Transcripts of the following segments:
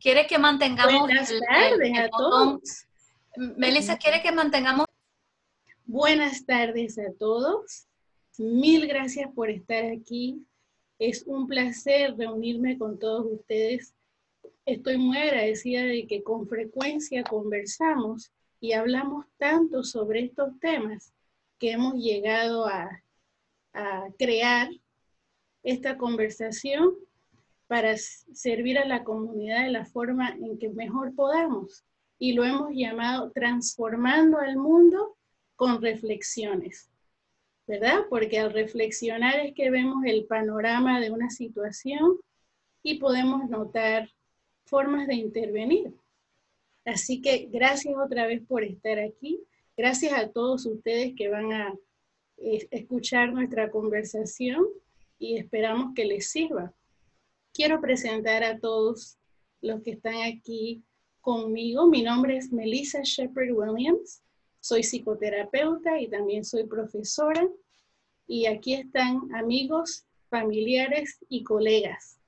¿quiere que mantengamos Buenas tardes a todos. Melissa, ¿quiere que mantengamos? Buenas tardes a todos. Mil gracias por estar aquí. Es un placer reunirme con todos ustedes. Estoy muy agradecida de que con frecuencia conversamos y hablamos tanto sobre estos temas que hemos llegado a, a crear esta conversación para servir a la comunidad de la forma en que mejor podamos. Y lo hemos llamado transformando al mundo con reflexiones, ¿verdad? Porque al reflexionar es que vemos el panorama de una situación y podemos notar formas de intervenir. Así que gracias otra vez por estar aquí. Gracias a todos ustedes que van a escuchar nuestra conversación y esperamos que les sirva. Quiero presentar a todos los que están aquí conmigo. Mi nombre es Melissa Shepard Williams. Soy psicoterapeuta y también soy profesora. Y aquí están amigos, familiares y colegas.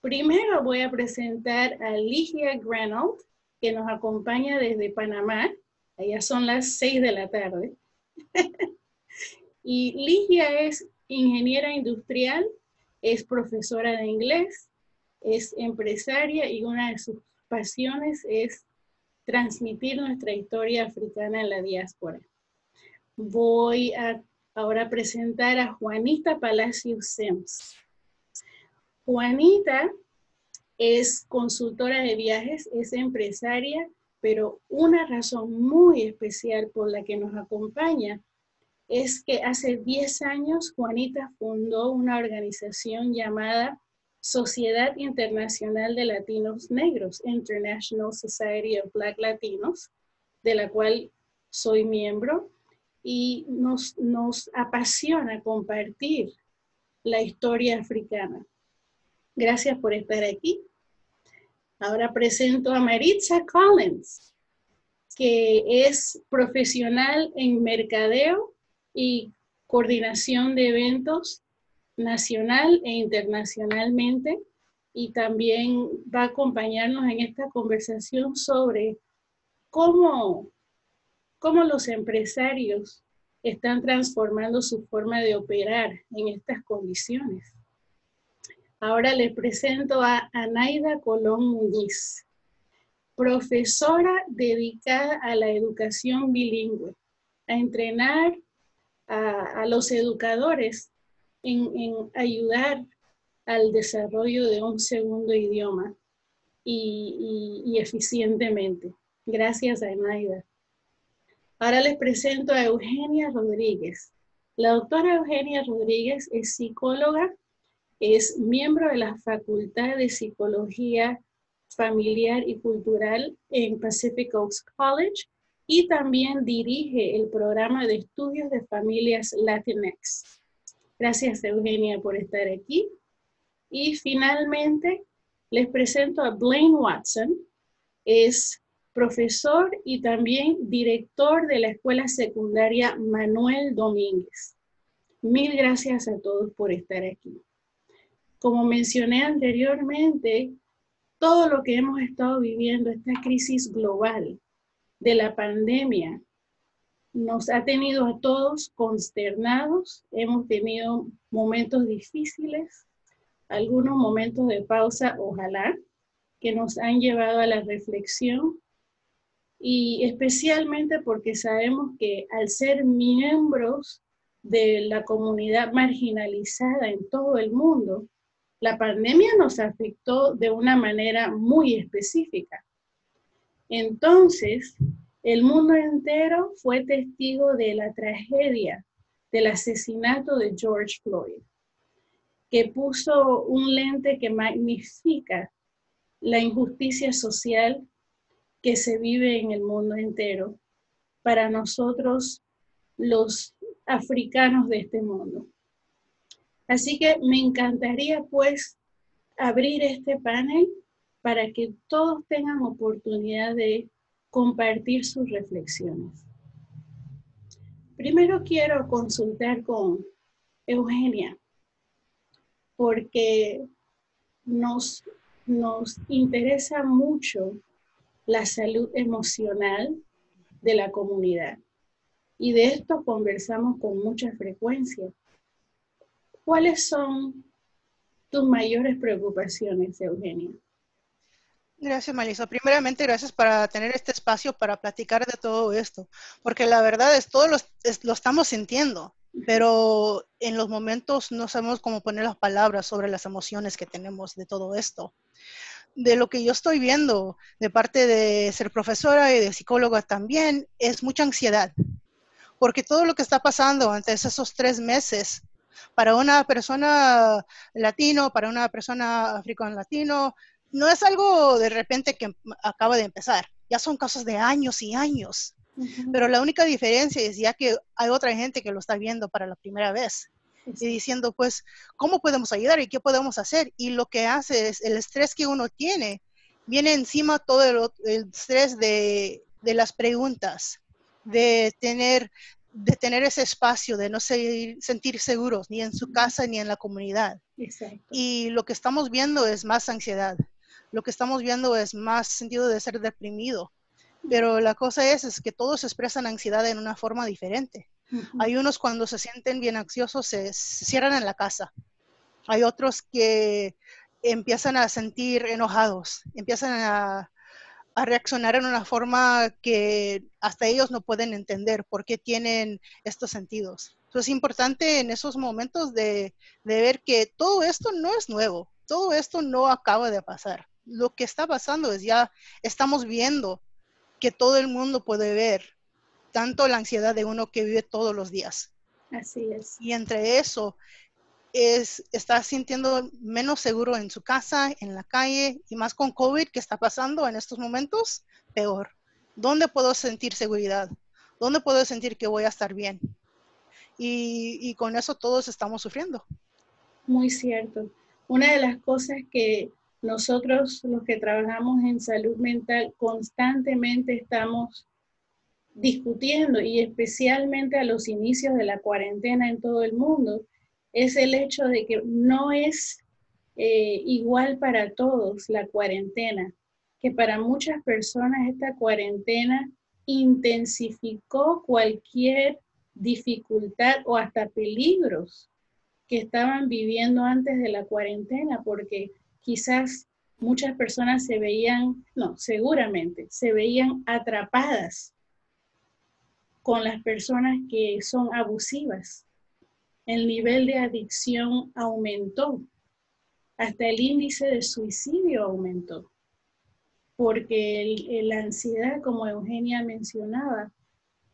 Primero voy a presentar a Ligia Granold, que nos acompaña desde Panamá. Allá son las seis de la tarde. y Ligia es ingeniera industrial, es profesora de inglés, es empresaria y una de sus pasiones es transmitir nuestra historia africana en la diáspora. Voy a ahora presentar a Juanita Palacios Sems. Juanita es consultora de viajes, es empresaria, pero una razón muy especial por la que nos acompaña es que hace 10 años Juanita fundó una organización llamada Sociedad Internacional de Latinos Negros, International Society of Black Latinos, de la cual soy miembro, y nos, nos apasiona compartir la historia africana. Gracias por estar aquí. Ahora presento a Maritza Collins, que es profesional en mercadeo y coordinación de eventos nacional e internacionalmente y también va a acompañarnos en esta conversación sobre cómo, cómo los empresarios están transformando su forma de operar en estas condiciones. Ahora les presento a Anaida Colón Muñiz, profesora dedicada a la educación bilingüe, a entrenar a, los educadores en, ayudar al desarrollo de un segundo idioma y, eficientemente. Gracias a Enaida. Ahora les presento a Eugenia Rodríguez. La doctora Eugenia Rodríguez es psicóloga, es miembro de la Facultad de Psicología Familiar y Cultural en Pacific Oaks College y también dirige el programa de estudios de familias Latinx. Gracias Eugenia por estar aquí. Y finalmente les presento a Blaine Watson. Es profesor y también director de la escuela secundaria Manuel Domínguez. Mil gracias a todos por estar aquí. Como mencioné anteriormente, todo lo que hemos estado viviendo, esta crisis global, de la pandemia nos ha tenido a todos consternados, hemos tenido momentos difíciles, algunos momentos de pausa, ojalá, que nos han llevado a la reflexión y especialmente porque sabemos que al ser miembros de la comunidad marginalizada en todo el mundo, la pandemia nos afectó de una manera muy específica. Entonces, el mundo entero fue testigo de la tragedia del asesinato de George Floyd, que puso un lente que magnifica la injusticia social que se vive en el mundo entero para nosotros los africanos de este mundo. Así que me encantaría pues abrir este panel para que todos tengan oportunidad de compartir sus reflexiones. Primero quiero consultar con Eugenia, porque nos, nos interesa mucho la salud emocional de la comunidad. Y de esto conversamos con mucha frecuencia. ¿Cuáles son tus mayores preocupaciones, Eugenia? Gracias, Marisa. Primeramente, gracias para tener este espacio para platicar de todo esto, porque la verdad es, todo lo, lo estamos sintiendo, pero en los momentos no sabemos cómo poner las palabras sobre las emociones que tenemos de todo esto. De lo que yo estoy viendo de parte de ser profesora y de psicóloga también, es mucha ansiedad, porque todo lo que está pasando antes esos tres meses para una persona latino, para una persona africano latino, no es algo de repente que acaba de empezar, ya son casos de años y años. Pero la única diferencia es ya que hay otra gente que lo está viendo para la primera vez y diciendo, pues, ¿cómo podemos ayudar y qué podemos hacer? Y lo que hace es el estrés que uno tiene, viene encima todo el, estrés de, de, las preguntas, de tener, de tener ese espacio, de no sentir seguros ni en su casa ni en la comunidad. Y lo que estamos viendo es más ansiedad lo que estamos viendo es más sentido de ser deprimido. Pero la cosa es, es que todos expresan ansiedad en una forma diferente. Hay unos cuando se sienten bien ansiosos se, cierran en la casa. Hay otros que empiezan a sentir enojados, empiezan a, a, reaccionar en una forma que hasta ellos no pueden entender por qué tienen estos sentidos. Entonces es importante en esos momentos de, de ver que todo esto no es nuevo, todo esto no acaba de pasar lo que está pasando es ya estamos viendo que todo el mundo puede ver tanto la ansiedad de uno que vive todos los días. Así es. Y entre eso es está sintiendo menos seguro en su casa, en la calle y más con COVID que está pasando en estos momentos, peor. ¿Dónde puedo sentir seguridad? ¿Dónde puedo sentir que voy a estar bien? Y, y con eso todos estamos sufriendo. Muy cierto. Una de las cosas que nosotros los que trabajamos en salud mental constantemente estamos discutiendo y especialmente a los inicios de la cuarentena en todo el mundo, es el hecho de que no es eh, igual para todos la cuarentena, que para muchas personas esta cuarentena intensificó cualquier dificultad o hasta peligros que estaban viviendo antes de la cuarentena, porque quizás muchas personas se veían, no, seguramente, se veían atrapadas con las personas que son abusivas. El nivel de adicción aumentó, hasta el índice de suicidio aumentó, porque la ansiedad, como Eugenia mencionaba,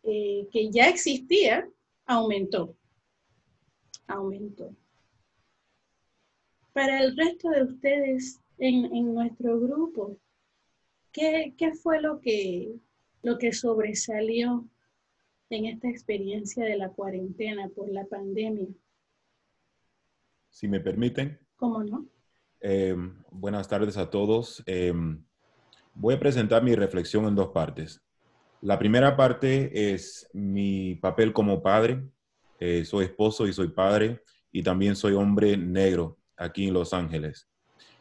eh, que ya existía, aumentó, aumentó. Para el resto de ustedes en, nuestro grupo, ¿qué, fue lo que, lo que sobresalió en esta experiencia de la cuarentena por la pandemia? Si me permiten. ¿Cómo no? Em, buenas tardes a todos. Em, voy a presentar mi reflexión en dos partes. La primera parte es mi papel como padre. Eh, soy esposo y soy padre y también soy hombre negro aquí en Los Ángeles.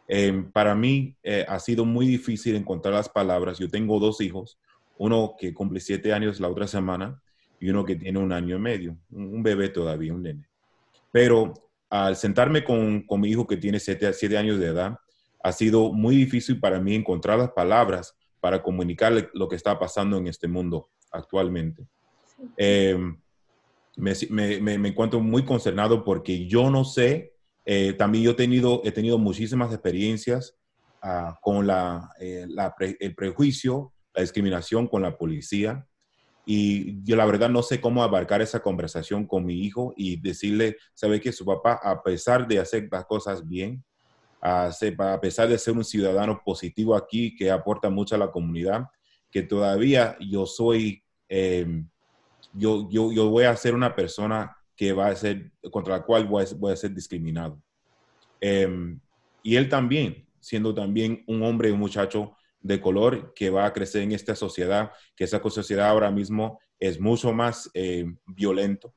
Em, para mí eh, ha sido muy difícil encontrar las palabras. Yo tengo dos hijos, uno que cumple siete años la otra semana y uno que tiene un año y medio, un, bebé todavía, un nene. Pero al sentarme con, con mi hijo que tiene siete, siete, años de edad, ha sido muy difícil para mí encontrar las palabras para comunicarle lo que está pasando en este mundo actualmente. Em, me, me, me, encuentro muy concernado porque yo no sé eh, también yo he tenido, he tenido muchísimas experiencias ah, con la, eh, el prejuicio, la discriminación con la policía. Y yo la verdad no sé cómo abarcar esa conversación con mi hijo y decirle, sabe que su papá, a pesar de hacer las cosas bien, a, a pesar de ser un ciudadano positivo aquí que aporta mucho a la comunidad, que todavía yo soy, em, yo, yo, yo voy a ser una persona que va a ser, contra la cual voy a, ser discriminado. Em, y él también, siendo también un hombre, un muchacho de color que va a crecer en esta sociedad, que esa sociedad ahora mismo es mucho más eh, violento,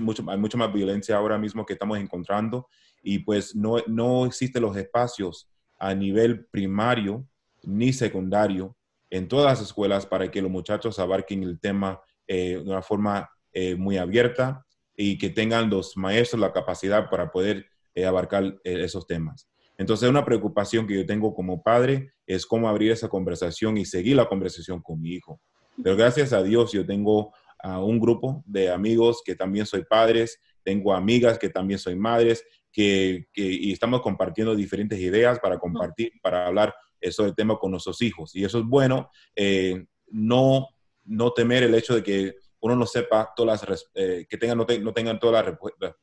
mucho, hay mucha más violencia ahora mismo que estamos encontrando y pues no, no existen los espacios a nivel primario ni secundario en todas las escuelas para que los muchachos abarquen el tema eh, de una forma eh, muy abierta y que tengan los maestros la capacidad para poder eh, abarcar esos temas. Entonces, una preocupación que yo tengo como padre es cómo abrir esa conversación y seguir la conversación con mi hijo. Pero gracias a Dios yo tengo a un grupo de amigos que también soy padres, tengo amigas que también soy madres, que, y estamos compartiendo diferentes ideas para compartir, para hablar eso del tema con nuestros hijos. Y eso es bueno, eh, no, no temer el hecho de que uno no sepa todas las, eh, que tengan, no, tengan todas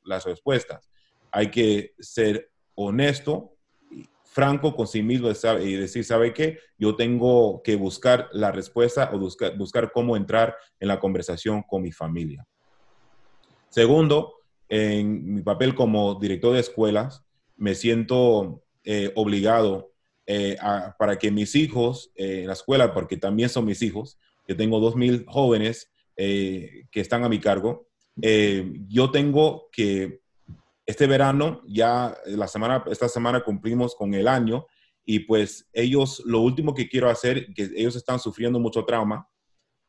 las, respuestas. Hay que ser honesto franco con sí mismo y decir, ¿sabe qué? Yo tengo que buscar la respuesta o buscar, buscar cómo entrar en la conversación con mi familia. Segundo, en mi papel como director de escuelas, me siento eh, obligado eh, para que mis hijos en la escuela, porque también son mis hijos, yo tengo dos mil jóvenes que están a mi cargo, yo tengo que este verano, ya la semana, esta semana cumplimos con el año y pues ellos, lo último que quiero hacer, que ellos están sufriendo mucho trauma,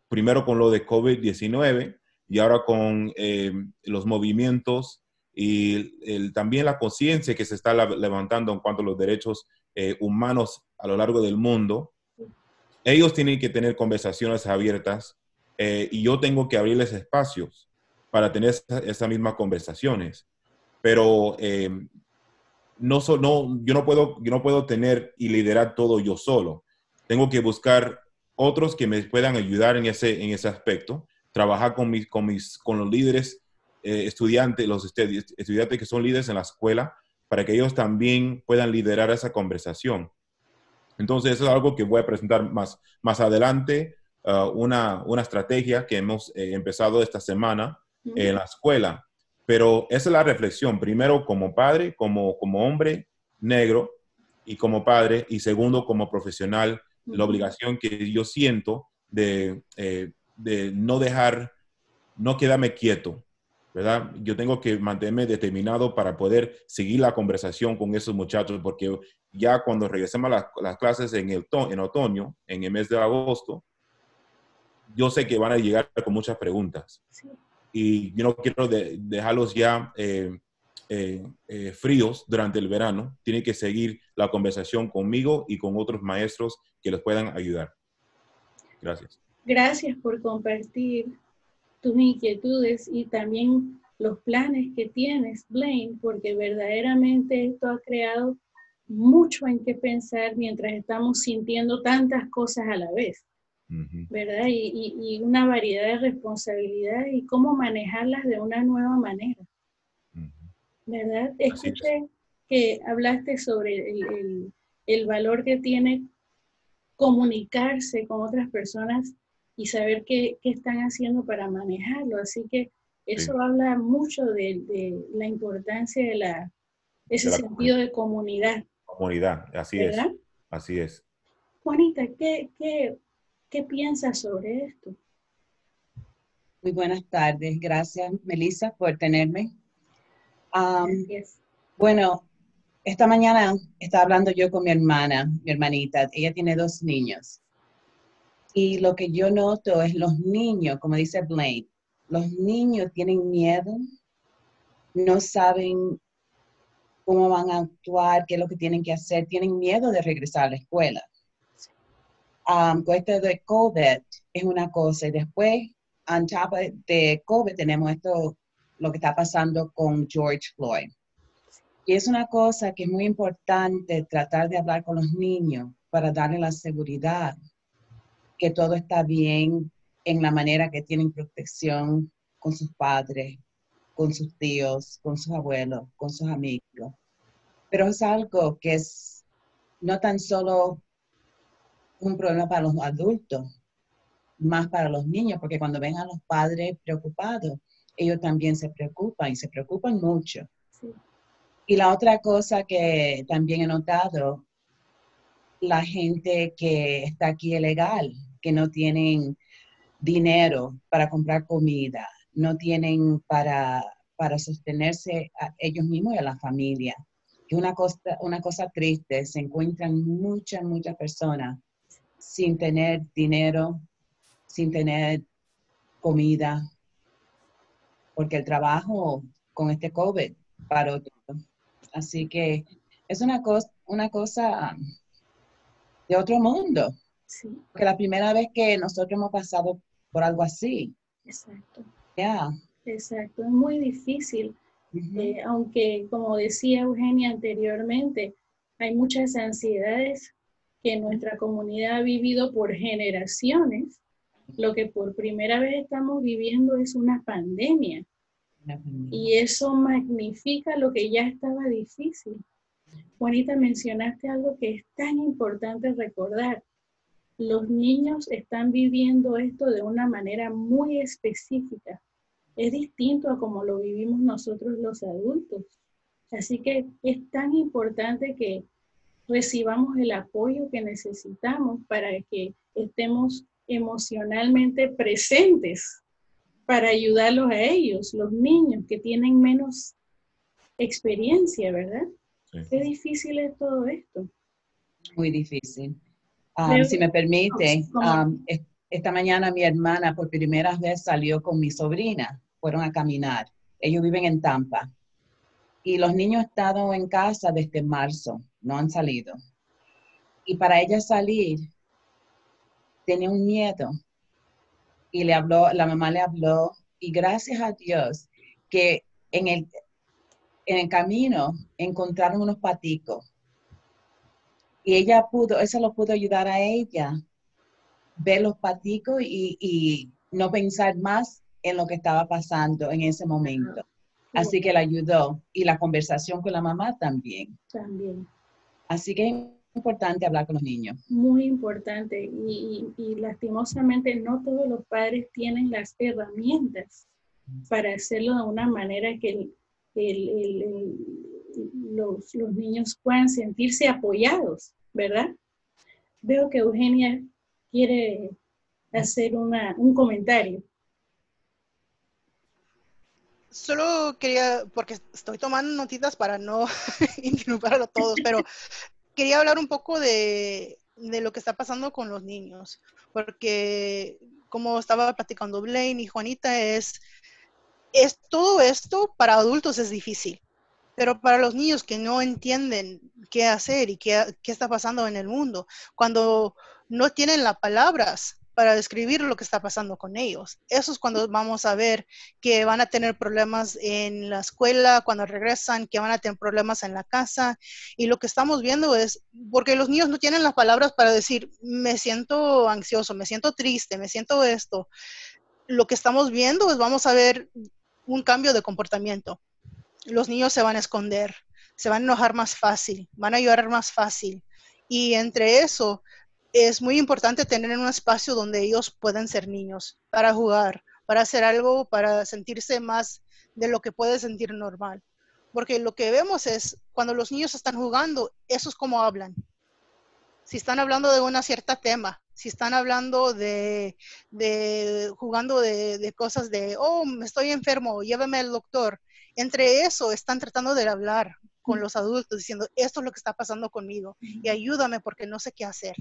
primero con lo de COVID-19 y ahora con eh, los movimientos y también la conciencia que se está levantando en cuanto a los derechos eh, humanos a lo largo del mundo. Ellos tienen que tener conversaciones abiertas eh, y yo tengo que abrirles espacios para tener esas mismas conversaciones pero eh, no, no, yo, no puedo, yo no puedo tener y liderar todo yo solo. Tengo que buscar otros que me puedan ayudar en ese, en ese aspecto, trabajar con, mis, con, mis, con los líderes eh, estudiantes, los estudiantes que son líderes en la escuela, para que ellos también puedan liderar esa conversación. Entonces, eso es algo que voy a presentar más, más adelante, uh, una, una, estrategia que hemos eh, empezado esta semana en la escuela. Pero esa es la reflexión, primero como padre, como, como hombre negro y como padre, y segundo como profesional, la obligación que yo siento de, eh, de no dejar, no quedarme quieto, ¿verdad? Yo tengo que mantenerme determinado para poder seguir la conversación con esos muchachos, porque ya cuando regresemos a las, las clases en, el en otoño, en el mes de agosto, yo sé que van a llegar con muchas preguntas. Sí y yo no quiero dejarlos ya eh, eh, eh, fríos durante el verano. Tienen que seguir la conversación conmigo y con otros maestros que les puedan ayudar. Gracias. Gracias por compartir tus inquietudes y también los planes que tienes, Blaine, porque verdaderamente esto ha creado mucho en qué pensar mientras estamos sintiendo tantas cosas a la vez. ¿Verdad? Y, una variedad de responsabilidades y cómo manejarlas de una nueva manera, ¿verdad? Escuché que hablaste sobre el, valor que tiene comunicarse con otras personas y saber qué, están haciendo para manejarlo. Así que eso habla mucho de, la importancia de la, ese sentido de comunidad. Comunidad, así es. Así es. Juanita, ¿qué, qué, ¿Qué piensas sobre esto? Muy buenas tardes. Gracias, Melissa, por tenerme. bueno, esta mañana estaba hablando yo con mi hermana, mi hermanita. Ella tiene dos niños. Y lo que yo noto es los niños, como dice Blaine, los niños tienen miedo, no saben cómo van a actuar, qué es lo que tienen que hacer, tienen miedo de regresar a la escuela um, con esto de COVID es una cosa y después, on top de COVID, tenemos esto, lo que está pasando con George Floyd. Y es una cosa que es muy importante tratar de hablar con los niños para darle la seguridad que todo está bien en la manera que tienen protección con sus padres, con sus tíos, con sus abuelos, con sus amigos. Pero es algo que es no tan solo un problema para los adultos, más para los niños, porque cuando ven a los padres preocupados, ellos también se preocupan y se preocupan mucho. Y la otra cosa que también he notado, la gente que está aquí ilegal, que no tienen dinero para comprar comida, no tienen para, para sostenerse a ellos mismos y a la familia, Y una cosa, una cosa triste, se encuentran muchas, muchas personas sin tener dinero, sin tener comida, porque el trabajo con este COVID paró todo. Así que es una cosa, una cosa de otro mundo. Sí. Que la primera vez que nosotros hemos pasado por algo así. Exacto. Ya. Exacto, es muy difícil. Eh, aunque, como decía Eugenia anteriormente, hay muchas ansiedades que nuestra comunidad ha vivido por generaciones. Lo que por primera vez estamos viviendo es una pandemia. Y eso magnifica lo que ya estaba difícil. Juanita, mencionaste algo que es tan importante recordar. Los niños están viviendo esto de una manera muy específica. Es distinto a como lo vivimos nosotros los adultos. Así que es tan importante que recibamos el apoyo que necesitamos para que estemos emocionalmente presentes para ayudarlos a ellos, los niños que tienen menos experiencia, ¿verdad? Qué difícil es todo esto. Muy difícil. Um, si me permite, um, esta mañana mi hermana por primera vez salió con mi sobrina, fueron a caminar. Ellos viven en Tampa. Y los niños han estado en casa desde marzo, no han salido. Y para ella salir, tenía un miedo. Y le habló, la mamá le habló, y gracias a Dios que en el, en el camino encontraron unos paticos. Y ella pudo, eso lo pudo ayudar a ella, ver los paticos y, y no pensar más en lo que estaba pasando en ese momento. Así que la ayudó. Y la conversación con la mamá también. También. Así que es importante hablar con los niños. Muy importante. Y, y, lastimosamente no todos los padres tienen las herramientas para hacerlo de una manera que los, los niños puedan sentirse apoyados, ¿verdad? Veo que Eugenia quiere hacer una, un comentario. Solo quería, porque estoy tomando notitas para no interrumpir a todos, pero quería hablar un poco de, de, lo que está pasando con los niños, porque como estaba platicando Blaine y Juanita, es, es todo esto para adultos es difícil, pero para los niños que no entienden qué hacer y qué, qué está pasando en el mundo, cuando no tienen las palabras para describir lo que está pasando con ellos. Eso es cuando vamos a ver que van a tener problemas en la escuela, cuando regresan, que van a tener problemas en la casa. Y lo que estamos viendo es, porque los niños no tienen las palabras para decir, me siento ansioso, me siento triste, me siento esto. Lo que estamos viendo es, vamos a ver un cambio de comportamiento. Los niños se van a esconder, se van a enojar más fácil, van a llorar más fácil. Y entre eso, es muy importante tener un espacio donde ellos puedan ser niños, para jugar, para hacer algo, para sentirse más de lo que puede sentir normal. Porque lo que vemos es, cuando los niños están jugando, eso es como hablan. Si están hablando de una cierta tema, si están hablando de, de jugando de, de, cosas de, oh, me estoy enfermo, llévame al doctor. Entre eso están tratando de hablar con los adultos, diciendo, esto es lo que está pasando conmigo y ayúdame porque no sé qué hacer.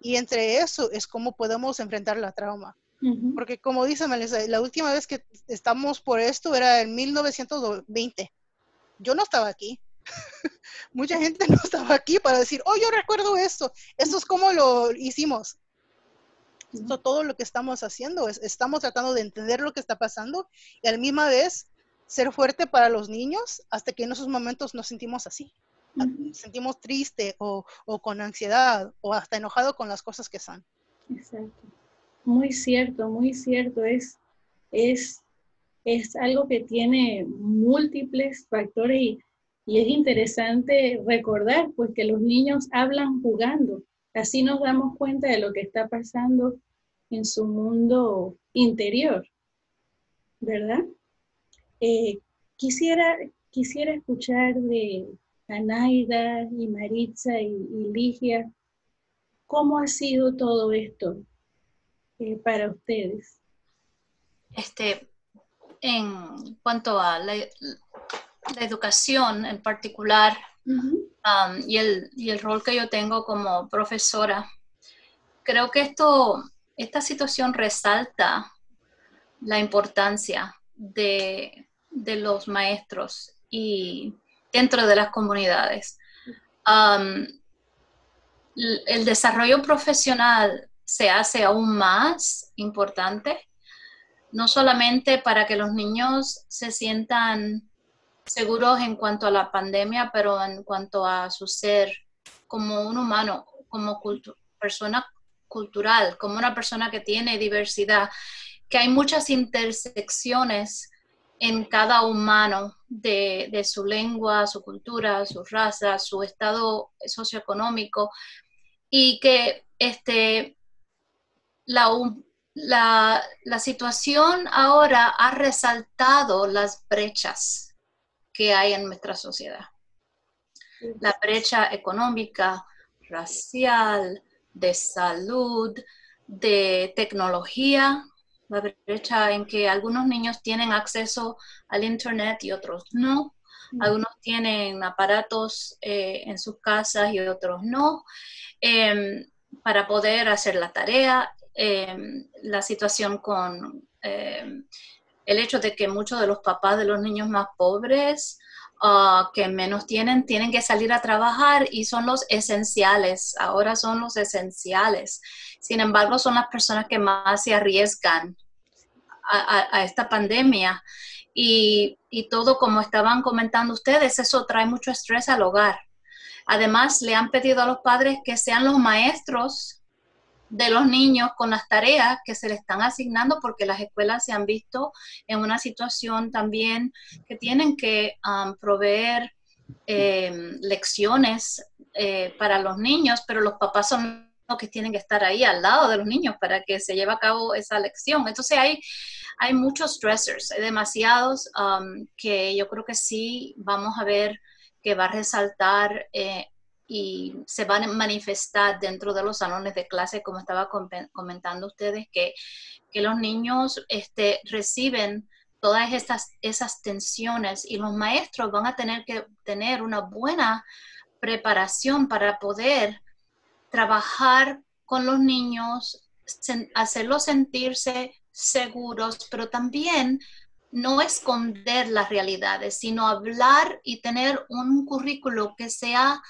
Y entre eso es cómo podemos enfrentar la trauma. Porque como dice Melissa, la última vez que estamos por esto era en 1920. Yo no estaba aquí. Mucha gente no estaba aquí para decir, oh, yo recuerdo esto. Esto es como lo hicimos. Esto, todo lo que estamos haciendo es, estamos tratando de entender lo que está pasando y a la misma vez ser fuerte para los niños hasta que en esos momentos nos sentimos así sentimos triste o, con ansiedad o hasta enojado con las cosas que son. Exacto. Muy cierto, muy cierto. Es, es, es algo que tiene múltiples factores y, y es interesante recordar pues que los niños hablan jugando. Así nos damos cuenta de lo que está pasando en su mundo interior, ¿verdad? Eh, quisiera, quisiera escuchar de, Anaida y Maritza y, Ligia, ¿cómo ha sido todo esto eh, para ustedes? Este, en cuanto a la, educación en particular, um, y, el, y el rol que yo tengo como profesora. Creo que esto, esta situación resalta la importancia de, de los maestros y dentro de las comunidades. Um, el desarrollo profesional se hace aún más importante, no solamente para que los niños se sientan seguros en cuanto a la pandemia, pero en cuanto a su ser como un humano, como persona cultural, como una persona que tiene diversidad, que hay muchas intersecciones en cada humano de, su lengua, su cultura, su raza, su estado socioeconómico y que este, la, situación ahora ha resaltado las brechas que hay en nuestra sociedad. La brecha económica, racial, de salud, de tecnología, la brecha en que algunos niños tienen acceso al Internet y otros no. Mm. Algunos tienen aparatos eh, en sus casas y otros no, em, para poder hacer la tarea. Em, la situación con em, el hecho de que muchos de los papás de los niños más pobres Ah, que menos tienen, tienen que salir a trabajar y son los esenciales, ahora son los esenciales. Sin embargo, son las personas que más se arriesgan a, esta pandemia. Y, y, todo, como estaban comentando ustedes, eso trae mucho estrés al hogar. Además, le han pedido a los padres que sean los maestros de los niños con las tareas que se le están asignando porque las escuelas se han visto en una situación también que tienen que um, proveer em, lecciones eh, para los niños, pero los papás son que tienen que estar ahí al lado de los niños para que se lleve a cabo esa lección. Entonces hay, hay muchos stressors, hay demasiados um, que yo creo que sí vamos a ver que va a resaltar eh, y se van a manifestar dentro de los salones de clase, como estaba comentando ustedes, que, que los niños este, reciben todas esas tensiones y los maestros van a tener que tener una buena preparación para poder trabajar con los niños, hacerlos sentirse seguros, pero también no esconder las realidades, sino hablar y tener un currículo que sea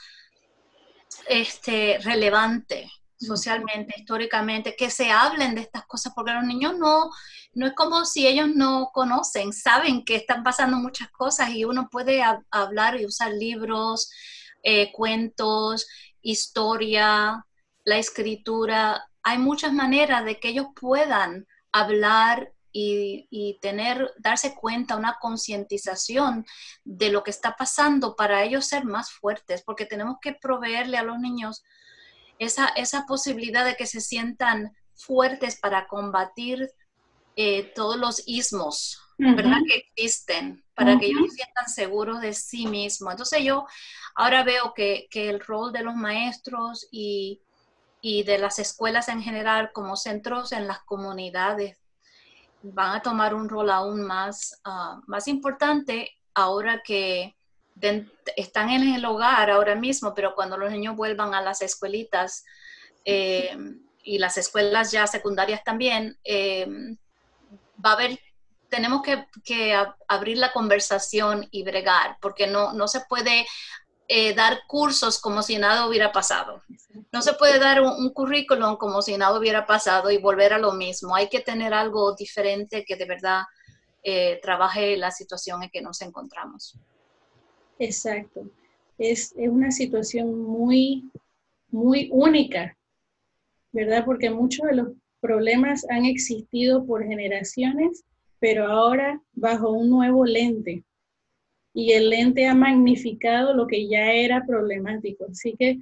este, relevante socialmente, históricamente, que se hablen de estas cosas, porque los niños no, no es como si ellos no conocen, saben que están pasando muchas cosas y uno puede hablar y usar libros, eh, cuentos, historia, la escritura. Hay muchas maneras de que ellos puedan hablar y, tener, darse cuenta, una concientización de lo que está pasando para ellos ser más fuertes, porque tenemos que proveerle a los niños esa, esa posibilidad de que se sientan fuertes para combatir eh, todos los ismos, ¿verdad? Que existen, para que ellos se sientan seguros de sí mismos. Entonces yo ahora veo que, que el rol de los maestros y, y de las escuelas en general como centros en las comunidades van a tomar un rol aún más, ah, más importante ahora que están en el hogar ahora mismo, pero cuando los niños vuelvan a las escuelitas eh, y las escuelas ya secundarias también, eh, va a haber, tenemos que, abrir la conversación y bregar, porque no, no se puede eh, dar cursos como si nada hubiera pasado. No se puede dar un, currículum como si nada hubiera pasado y volver a lo mismo. Hay que tener algo diferente que de verdad eh, trabaje la situación en que nos encontramos. Exacto. Es, es una situación muy, muy única, ¿verdad? Porque muchos de los problemas han existido por generaciones, pero ahora bajo un nuevo lente y el lente ha magnificado lo que ya era problemático. Así que,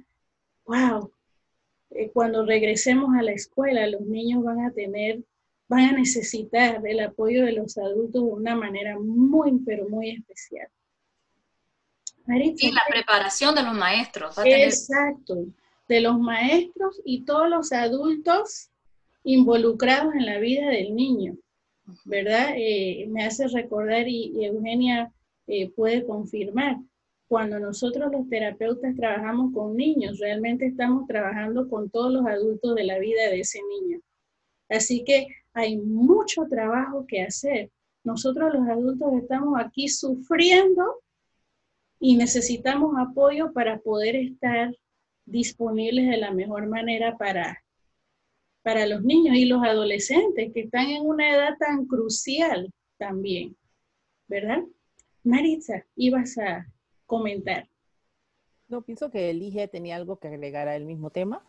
wow, eh, cuando regresemos a la escuela, los niños van a tener, van a necesitar el apoyo de los adultos de una manera muy, pero muy especial. y la preparación de los maestros. Exacto, de los maestros y todos los adultos involucrados en la vida del niño, ¿verdad? Eh, me hace recordar, y Eugenia eh, puede confirmar. cuando nosotros los terapeutas trabajamos con niños, realmente estamos trabajando con todos los adultos de la vida de ese niño. Así que hay mucho trabajo que hacer. Nosotros los adultos estamos aquí sufriendo y necesitamos apoyo para poder estar disponibles de la mejor manera para, para los niños y los adolescentes que están en una edad tan crucial también, ¿verdad? Maritza, ibas a comentar. No, pienso que Ligia tenía algo que agregar al mismo tema.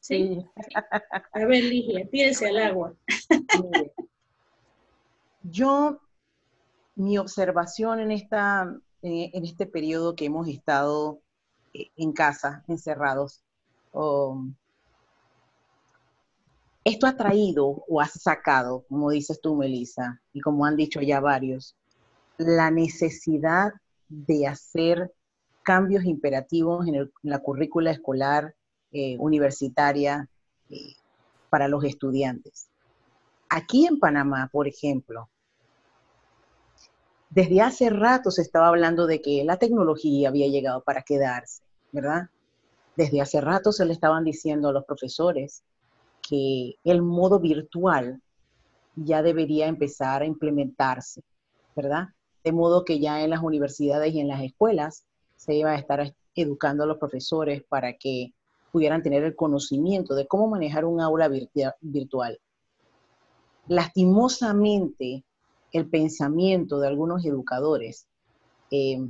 Sí. A ver, Ligia, tírese al agua. Yo, mi observación en, esta, en este periodo que hemos estado eh, en casa, encerrados, esto ha traído o ha sacado, como dices tú, Melissa, y como han dicho ya varios, la necesidad de hacer cambios imperativos en, la currícula escolar eh, universitaria eh, para los estudiantes. Aquí en Panamá, por ejemplo, desde hace rato se estaba hablando de que la tecnología había llegado para quedarse, ¿verdad? Desde hace rato se le estaban diciendo a los profesores que el modo virtual ya debería empezar a implementarse, ¿verdad? De modo que ya en las universidades y en las escuelas se iba a estar educando a los profesores para que pudieran tener el conocimiento de cómo manejar un aula virtual. Lastimosamente, el pensamiento de algunos educadores eh,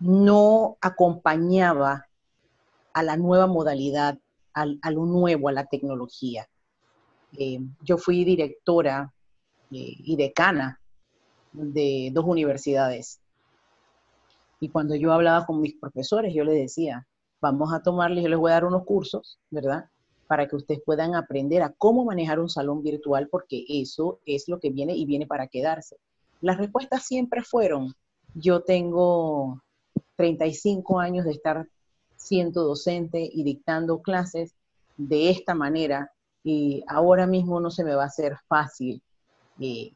no acompañaba a la nueva modalidad, a, lo nuevo, a la tecnología. Eh, yo fui directora eh, y decana de dos universidades. Y cuando yo hablaba con mis profesores, yo les decía, vamos a tomarles, yo les voy a dar unos cursos, ¿verdad? Para que ustedes puedan aprender a cómo manejar un salón virtual, porque eso es lo que viene y viene para quedarse. Las respuestas siempre fueron, yo tengo 35 años de estar siendo docente y dictando clases de esta manera y ahora mismo no se me va a hacer fácil eh,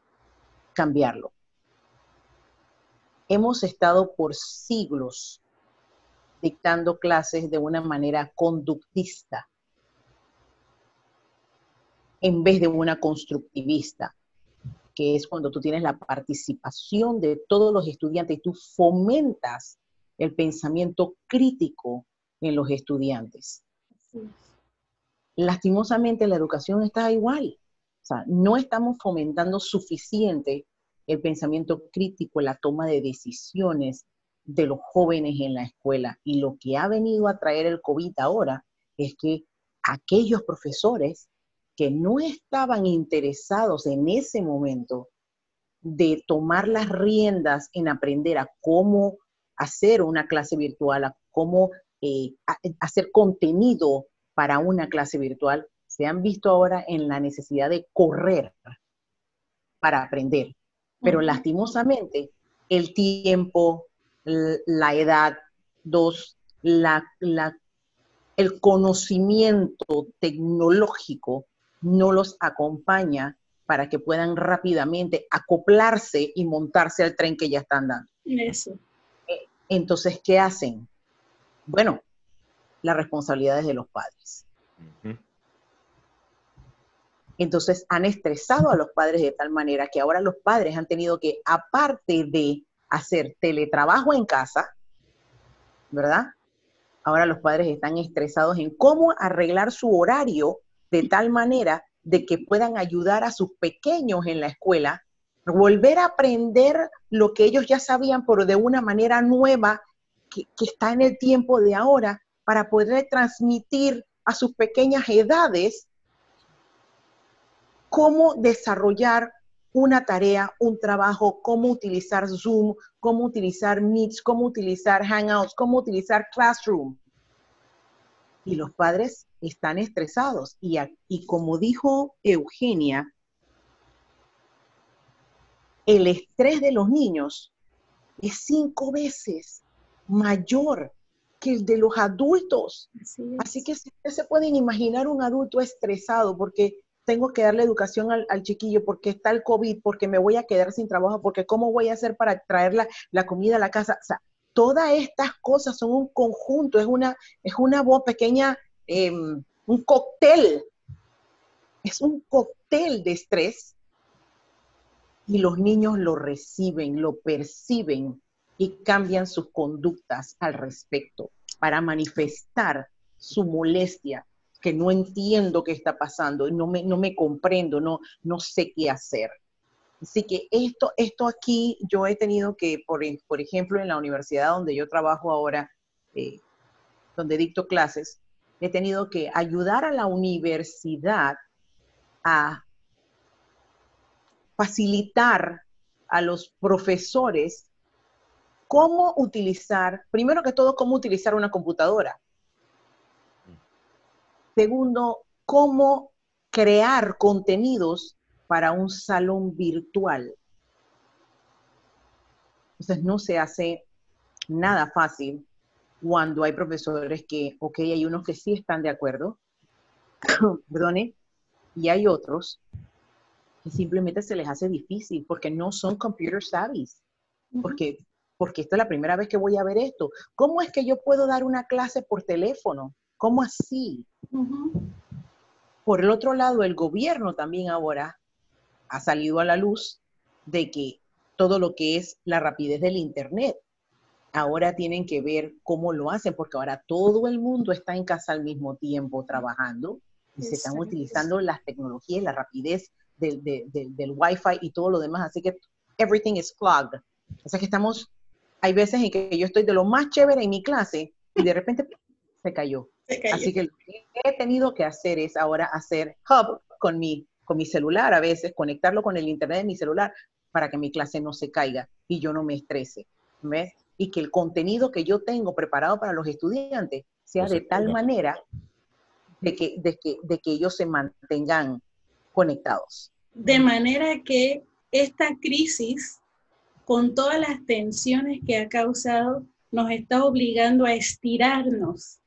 cambiarlo. Hemos estado por siglos dictando clases de una manera conductista en vez de una constructivista, que es cuando tú tienes la participación de todos los estudiantes y tú fomentas el pensamiento crítico en los estudiantes. Lastimosamente la educación está igual. O sea, no estamos fomentando suficiente el pensamiento crítico, la toma de decisiones de los jóvenes en la escuela. Y lo que ha venido a traer el COVID ahora es que aquellos profesores que no estaban interesados en ese momento de tomar las riendas en aprender a cómo hacer una clase virtual, a cómo eh, hacer contenido para una clase virtual, se han visto ahora en la necesidad de correr para aprender. Pero lastimosamente, el tiempo, la edad, dos, la, el conocimiento tecnológico no los acompaña para que puedan rápidamente acoplarse y montarse al tren que ya están dando. Eso. Eh, entonces, ¿qué hacen? Bueno, la responsabilidad es de los padres. Entonces han estresado a los padres de tal manera que ahora los padres han tenido que, aparte de hacer teletrabajo en casa, ¿verdad? Ahora los padres están estresados en cómo arreglar su horario de tal manera de que puedan ayudar a sus pequeños en la escuela, volver a aprender lo que ellos ya sabían, pero de una manera nueva que, está en el tiempo de ahora, para poder transmitir a sus pequeñas edades cómo desarrollar una tarea, un trabajo, cómo utilizar Zoom, cómo utilizar Meets, cómo utilizar Hangouts, cómo utilizar Classroom. Y los padres están estresados. Y, y como dijo Eugenia, el estrés de los niños es cinco veces mayor que el de los adultos. Así, que se pueden imaginar un adulto estresado porque tengo que darle educación al, chiquillo porque está el COVID, porque me voy a quedar sin trabajo, porque cómo voy a hacer para traer la, comida a la casa. O sea, todas estas cosas son un conjunto, es una, es una voz pequeña, em, un cóctel, es un cóctel de estrés y los niños lo reciben, lo perciben y cambian sus conductas al respecto para manifestar su molestia, que no entiendo qué está pasando, no me, no me comprendo, no, no sé qué hacer. Así que esto, esto aquí yo he tenido que, por, por ejemplo, en la universidad donde yo trabajo ahora, eh, donde dicto clases, he tenido que ayudar a la universidad a facilitar a los profesores cómo utilizar, primero que todo, cómo utilizar una computadora. Segundo, cómo crear contenidos para un salón virtual. Entonces no se hace nada fácil cuando hay profesores que, ok, hay unos que sí están de acuerdo, perdone, y hay otros que simplemente se les hace difícil porque no son computer savvies, porque, porque esta es la primera vez que voy a ver esto. ¿Cómo es que yo puedo dar una clase por teléfono? ¿Cómo así? Por el otro lado, el gobierno también ahora ha salido a la luz de que todo lo que es la rapidez del Internet, ahora tienen que ver cómo lo hacen, porque ahora todo el mundo está en casa al mismo tiempo trabajando y se están utilizando las tecnologías, la rapidez del, del, Wi-Fi y todo lo demás. Así que everything is clogged. O sea que estamos, hay veces en que yo estoy de lo más chévere en mi clase y de repente se cayó. Se cayó. Así que lo que he tenido que hacer es ahora hacer hub con mi con mi celular a veces, conectarlo con el internet de mi celular para que mi clase no se caiga y yo no me estrese. ¿ves? Y que el contenido que yo tengo preparado para los estudiantes sea de tal manera de que, de, que, de que ellos se mantengan conectados. De manera que esta crisis, con todas las tensiones que ha causado, nos está obligando a estirarnos.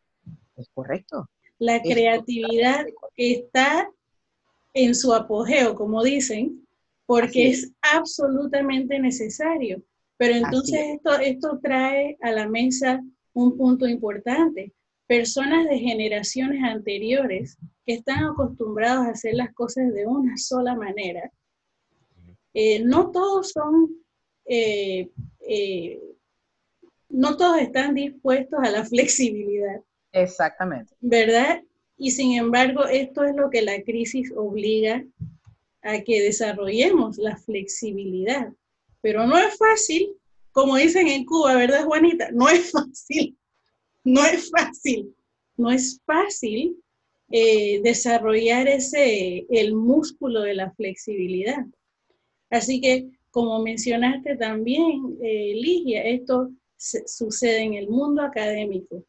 Es correcto. La creatividad está en su apogeo, como dicen, porque es. absolutamente necesario. Pero entonces esto, esto trae a la mesa un punto importante. Personas de generaciones anteriores que están acostumbrados a hacer las cosas de una sola manera, eh, no todos son, eh, eh, no todos están dispuestos a la flexibilidad. Exactamente. ¿Verdad? Y sin embargo, esto es lo que la crisis obliga a que desarrollemos la flexibilidad. Pero no es fácil, como dicen en Cuba, ¿verdad, Juanita? No es fácil, no es fácil, no es fácil eh, desarrollar ese, el músculo de la flexibilidad. Así que, como mencionaste también, eh, Ligia, esto sucede en el mundo académico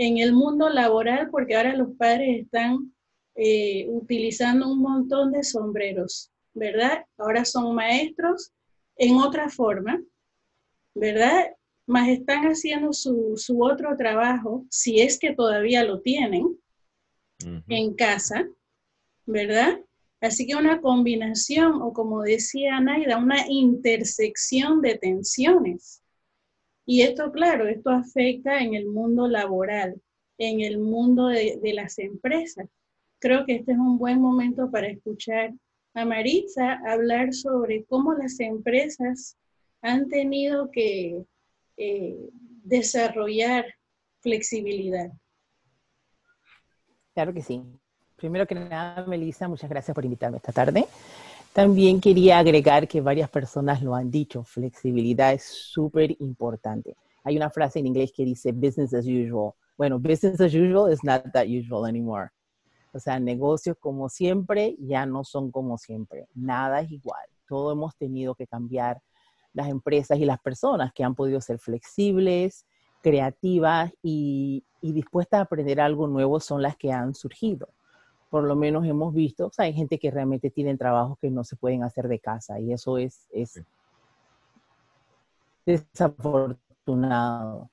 en el mundo laboral, porque ahora los padres están eh, utilizando un montón de sombreros, ¿verdad? Ahora son maestros en otra forma, ¿verdad? Más están haciendo su, otro trabajo, si es que todavía lo tienen, en casa, ¿verdad? Así que una combinación, o como decía Naida, una intersección de tensiones. Y esto, claro, esto afecta en el mundo laboral, en el mundo de, las empresas. Creo que este es un buen momento para escuchar a Maritza hablar sobre cómo las empresas han tenido que eh, desarrollar flexibilidad. Claro que sí. Primero que nada, Melissa, muchas gracias por invitarme esta tarde. También quería agregar que varias personas lo han dicho, flexibilidad es súper importante. Hay una frase en inglés que dice business as usual. Bueno, business as usual is not that usual anymore. O sea, negocios como siempre ya no son como siempre. Nada es igual. Todo hemos tenido que cambiar las empresas y las personas que han podido ser flexibles, creativas y, y dispuestas a aprender algo nuevo son las que han surgido por lo menos hemos visto, o sea, hay gente que realmente tiene trabajos que no se pueden hacer de casa y eso es, es desafortunado.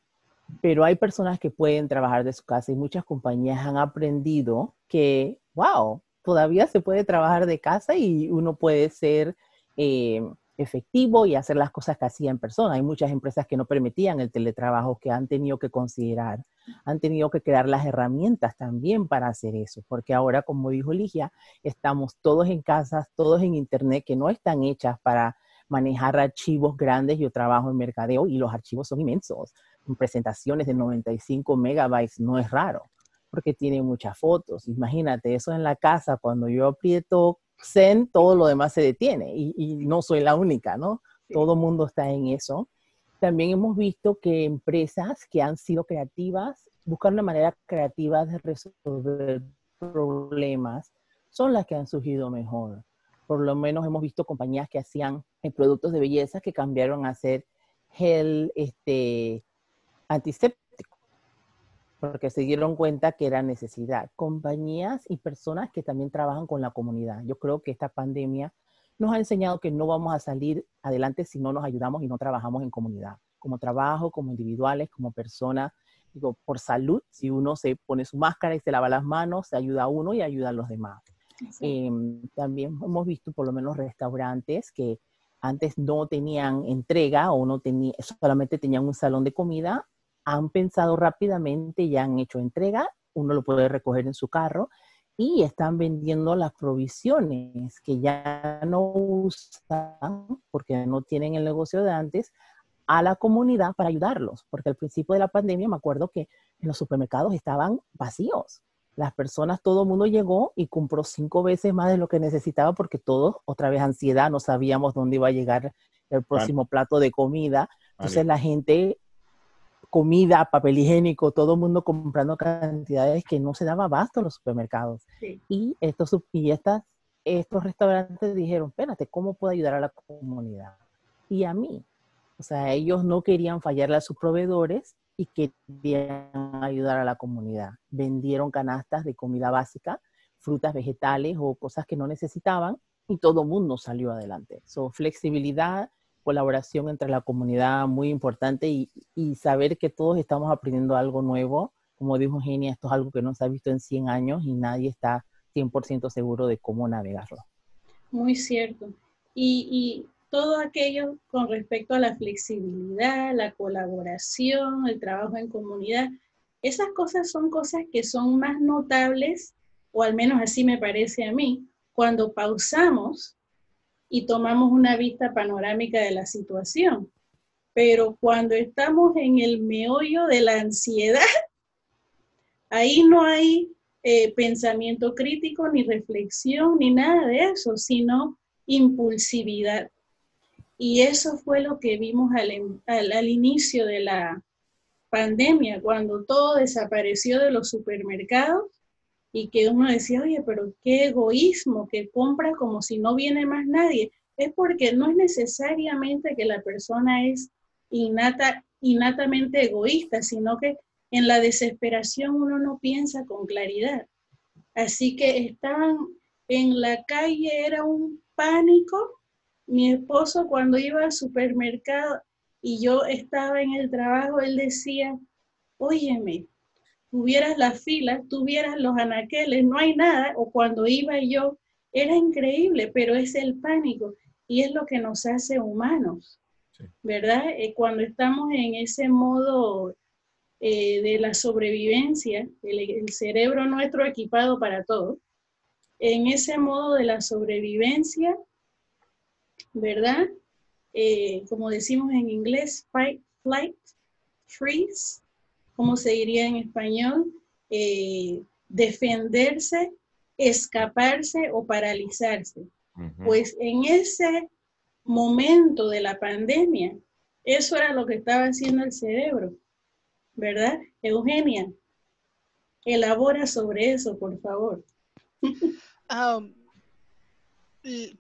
Pero hay personas que pueden trabajar de su casa y muchas compañías han aprendido que, wow, todavía se puede trabajar de casa y uno puede ser eh, efectivo y hacer las cosas que hacía en persona. Hay muchas empresas que no permitían el teletrabajo, que han tenido que considerar, han tenido que crear las herramientas también para hacer eso, porque ahora, como dijo Ligia, estamos todos en casas, todos en Internet, que no están hechas para manejar archivos grandes. Yo trabajo en mercadeo y los archivos son inmensos. Presentaciones de 95 megabytes no es raro, porque tiene muchas fotos. Imagínate eso en la casa, cuando yo aprieto Zen, todo lo demás se detiene y, no soy la única, ¿no? Todo el mundo está en eso. También hemos visto que empresas que han sido creativas, buscan una manera creativa de resolver problemas, son las que han surgido mejor. Por lo menos hemos visto compañías que hacían eh, productos de belleza que cambiaron a ser gel este, antiséptico porque se dieron cuenta que era necesidad. Compañías y personas que también trabajan con la comunidad. Yo creo que esta pandemia nos ha enseñado que no vamos a salir adelante si no nos ayudamos y no trabajamos en comunidad, como trabajo, como individuales, como personas. Digo, por salud, si uno se pone su máscara y se lava las manos, se ayuda a uno y ayuda a los demás. Em, también hemos visto por lo menos restaurantes que antes no tenían entrega o no tenía, solamente tenían un salón de comida han pensado rápidamente y han hecho entrega, uno lo puede recoger en su carro y están vendiendo las provisiones que ya no usan porque no tienen el negocio de antes a la comunidad para ayudarlos, porque al principio de la pandemia me acuerdo que en los supermercados estaban vacíos. Las personas, todo el mundo llegó y compró cinco veces más de lo que necesitaba porque todos, otra vez ansiedad, no sabíamos dónde iba a llegar el próximo plato de comida. Entonces la gente comida, papel higiénico, todo el mundo comprando cantidades que no se daba abasto en los supermercados. Y, estos, y estas, estos restaurantes dijeron, espérate, ¿cómo puedo ayudar a la comunidad? Y a mí. O sea, ellos no querían fallarle a sus proveedores y querían ayudar a la comunidad. Vendieron canastas de comida básica, frutas, vegetales o cosas que no necesitaban y todo el mundo salió adelante. So, flexibilidad, colaboración entre la comunidad muy importante y, saber que todos estamos aprendiendo algo nuevo. Como dijo Genia, esto es algo que no se ha visto en 100 años y nadie está 100% seguro de cómo navegarlo. Muy cierto. Y, y todo aquello con respecto a la flexibilidad, la colaboración, el trabajo en comunidad, esas cosas son cosas que son más notables, o al menos así me parece a mí, cuando pausamos y tomamos una vista panorámica de la situación. Pero cuando estamos en el meollo de la ansiedad, ahí no hay eh, pensamiento crítico, ni reflexión, ni nada de eso, sino impulsividad. Y eso fue lo que vimos al, al inicio de la pandemia, cuando todo desapareció de los supermercados y que uno decía, oye, pero qué egoísmo, que compra como si no viene más nadie. Es porque no es necesariamente que la persona es innata, innatamente egoísta, sino que en la desesperación uno no piensa con claridad. Así que estaban en la calle, era un pánico. Mi esposo cuando iba al supermercado y yo estaba en el trabajo, él decía, óyeme, tuvieras las filas, tuvieras los anaqueles, no hay nada, o cuando iba yo, era increíble, pero es el pánico y es lo que nos hace humanos, ¿verdad? Eh, cuando estamos en ese modo eh, de la sobrevivencia, el, cerebro nuestro equipado para todo, en ese modo de la sobrevivencia, ¿verdad? Eh, como decimos en inglés, fight, flight, freeze, ¿cómo se diría en español? Eh, defenderse, escaparse o paralizarse. Pues en ese momento de la pandemia, eso era lo que estaba haciendo el cerebro, ¿verdad? Eugenia, elabora sobre eso, por favor. Um,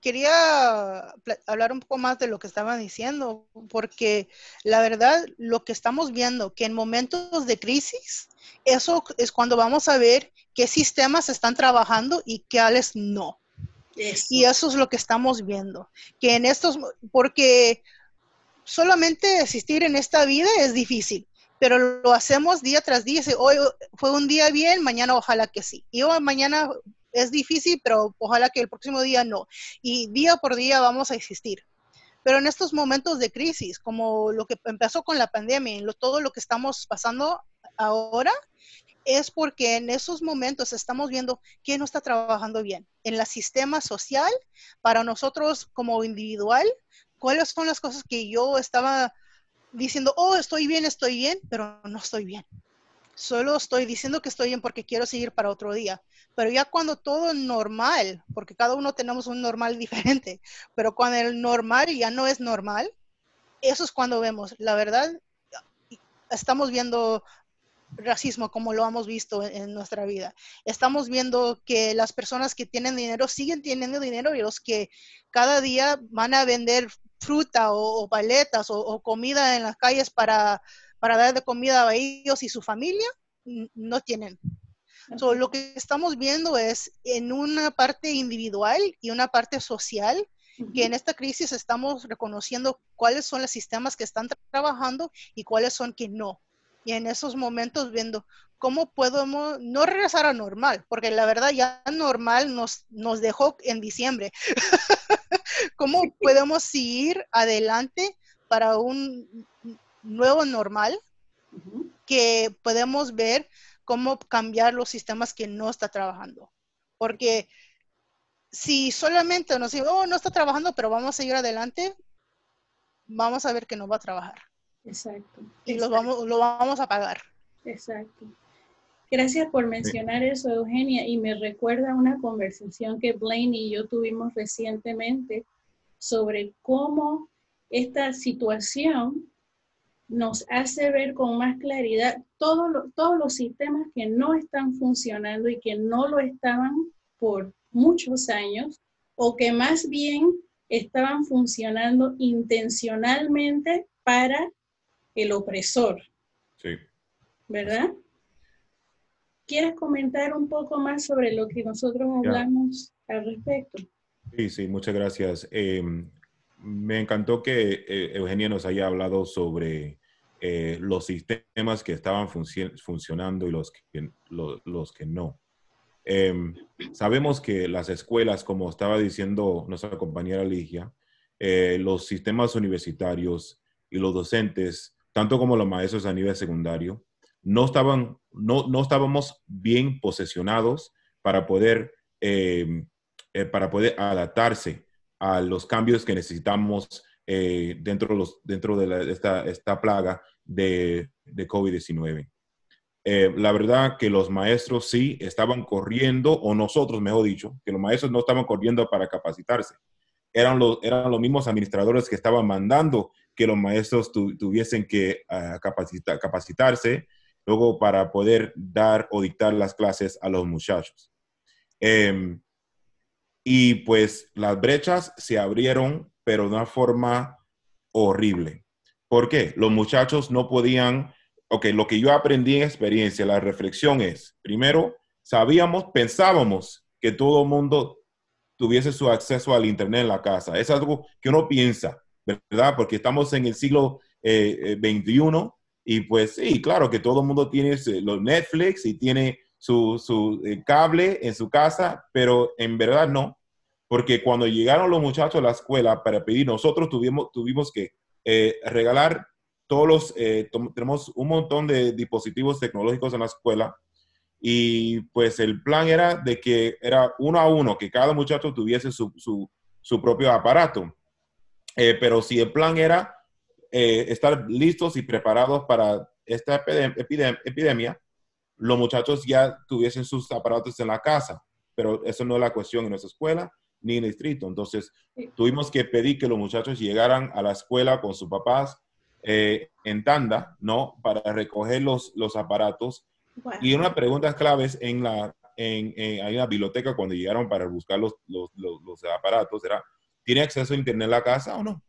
quería hablar un poco más de lo que estaban diciendo, porque la verdad, lo que estamos viendo, que en momentos de crisis, eso es cuando vamos a ver qué sistemas están trabajando y cuáles no. Y eso es lo que estamos viendo, que en estos, porque solamente existir en esta vida es difícil, pero lo hacemos día tras día. Hoy fue un día bien, mañana ojalá que sí. Y hoy mañana es difícil, pero ojalá que el próximo día no. Y día por día vamos a existir. Pero en estos momentos de crisis, como lo que empezó con la pandemia y todo lo que estamos pasando ahora, es porque en esos momentos estamos viendo quién no está trabajando bien. En el sistema social, para nosotros como individual, cuáles son las cosas que yo estaba diciendo, oh, estoy bien, estoy bien, pero no estoy bien. Solo estoy diciendo que estoy bien porque quiero seguir para otro día. Pero ya cuando todo es normal, porque cada uno tenemos un normal diferente, pero cuando el normal ya no es normal, eso es cuando vemos, la verdad, estamos viendo racismo como lo hemos visto en, nuestra vida. Estamos viendo que las personas que tienen dinero siguen teniendo dinero y los que cada día van a vender fruta o, paletas o, comida en las calles para, para dar de comida a ellos y su familia, no tienen. lo que estamos viendo es en una parte individual y una parte social que en esta crisis estamos reconociendo cuáles son los sistemas que están trabajando y cuáles son que no y en esos momentos viendo cómo podemos no regresar a normal, porque la verdad ya normal nos, nos dejó en diciembre. ¿Cómo podemos seguir adelante para un nuevo normal que podemos ver cómo cambiar los sistemas que no está trabajando? Porque si solamente nos dice, oh, no está trabajando, pero vamos a seguir adelante, vamos a ver que no va a trabajar. Exacto. Y Lo, vamos, lo vamos a pagar. Exacto. Gracias por mencionar eso, Eugenia, y me recuerda una conversación que Blaine y yo tuvimos recientemente sobre cómo esta situación nos hace ver con más claridad todos todos los sistemas que no están funcionando y que no lo estaban por muchos años o que más bien estaban funcionando intencionalmente para el opresor. Sí. ¿Verdad? ¿Quieres comentar un poco más sobre lo que nosotros hablamos al respecto? Sí, sí, muchas gracias. Eh, me encantó que eh, Eugenia nos haya hablado sobre eh, los sistemas que estaban funcionando y los que, que no. sabemos que las escuelas, como estaba diciendo nuestra compañera Ligia, los sistemas universitarios y los docentes tanto como los maestros a nivel secundario, no, estaban, no, no estábamos bien posesionados para poder, em, eh, para poder adaptarse a los cambios que necesitamos eh, dentro, los, dentro de esta, esta, plaga de, de COVID-19. Eh, la verdad que los maestros sí estaban corriendo, o nosotros, mejor dicho, que los maestros no estaban corriendo para capacitarse. Eran los, eran los mismos administradores que estaban mandando que los maestros tuviesen que ah, capacitarse luego para poder dar o dictar las clases a los muchachos. Em, y pues las brechas se abrieron, pero de una forma horrible. ¿Por qué? Los muchachos no podían, ok, lo que yo aprendí en experiencia, la reflexión es, primero, sabíamos, pensábamos que todo el mundo tuviese su acceso al Internet en la casa. Es algo que uno piensa, ¿verdad? Porque estamos en el siglo XXI eh, y pues sí, claro que todo el mundo tiene los Netflix y tiene su, su eh, cable en su casa, pero en verdad no, porque cuando llegaron los muchachos a la escuela para pedir, nosotros tuvimos, tuvimos que eh, regalar todos los, tenemos un montón de dispositivos tecnológicos en la escuela y pues el plan era de que era uno a uno, que cada muchacho tuviese su, su, su propio aparato. Eh, pero si el plan era eh, estar listos y preparados para esta epidemia, los muchachos ya tuviesen sus aparatos en la casa, pero eso no es la cuestión en nuestra escuela ni en el distrito. Entonces, tuvimos que pedir que los muchachos llegaran a la escuela con sus papás eh, en tanda, ¿no? Para recoger los, los aparatos. Y una pregunta clave en la, en, en, una biblioteca cuando llegaron para buscar los, los, los aparatos era, ¿tiene acceso a Internet la casa o no?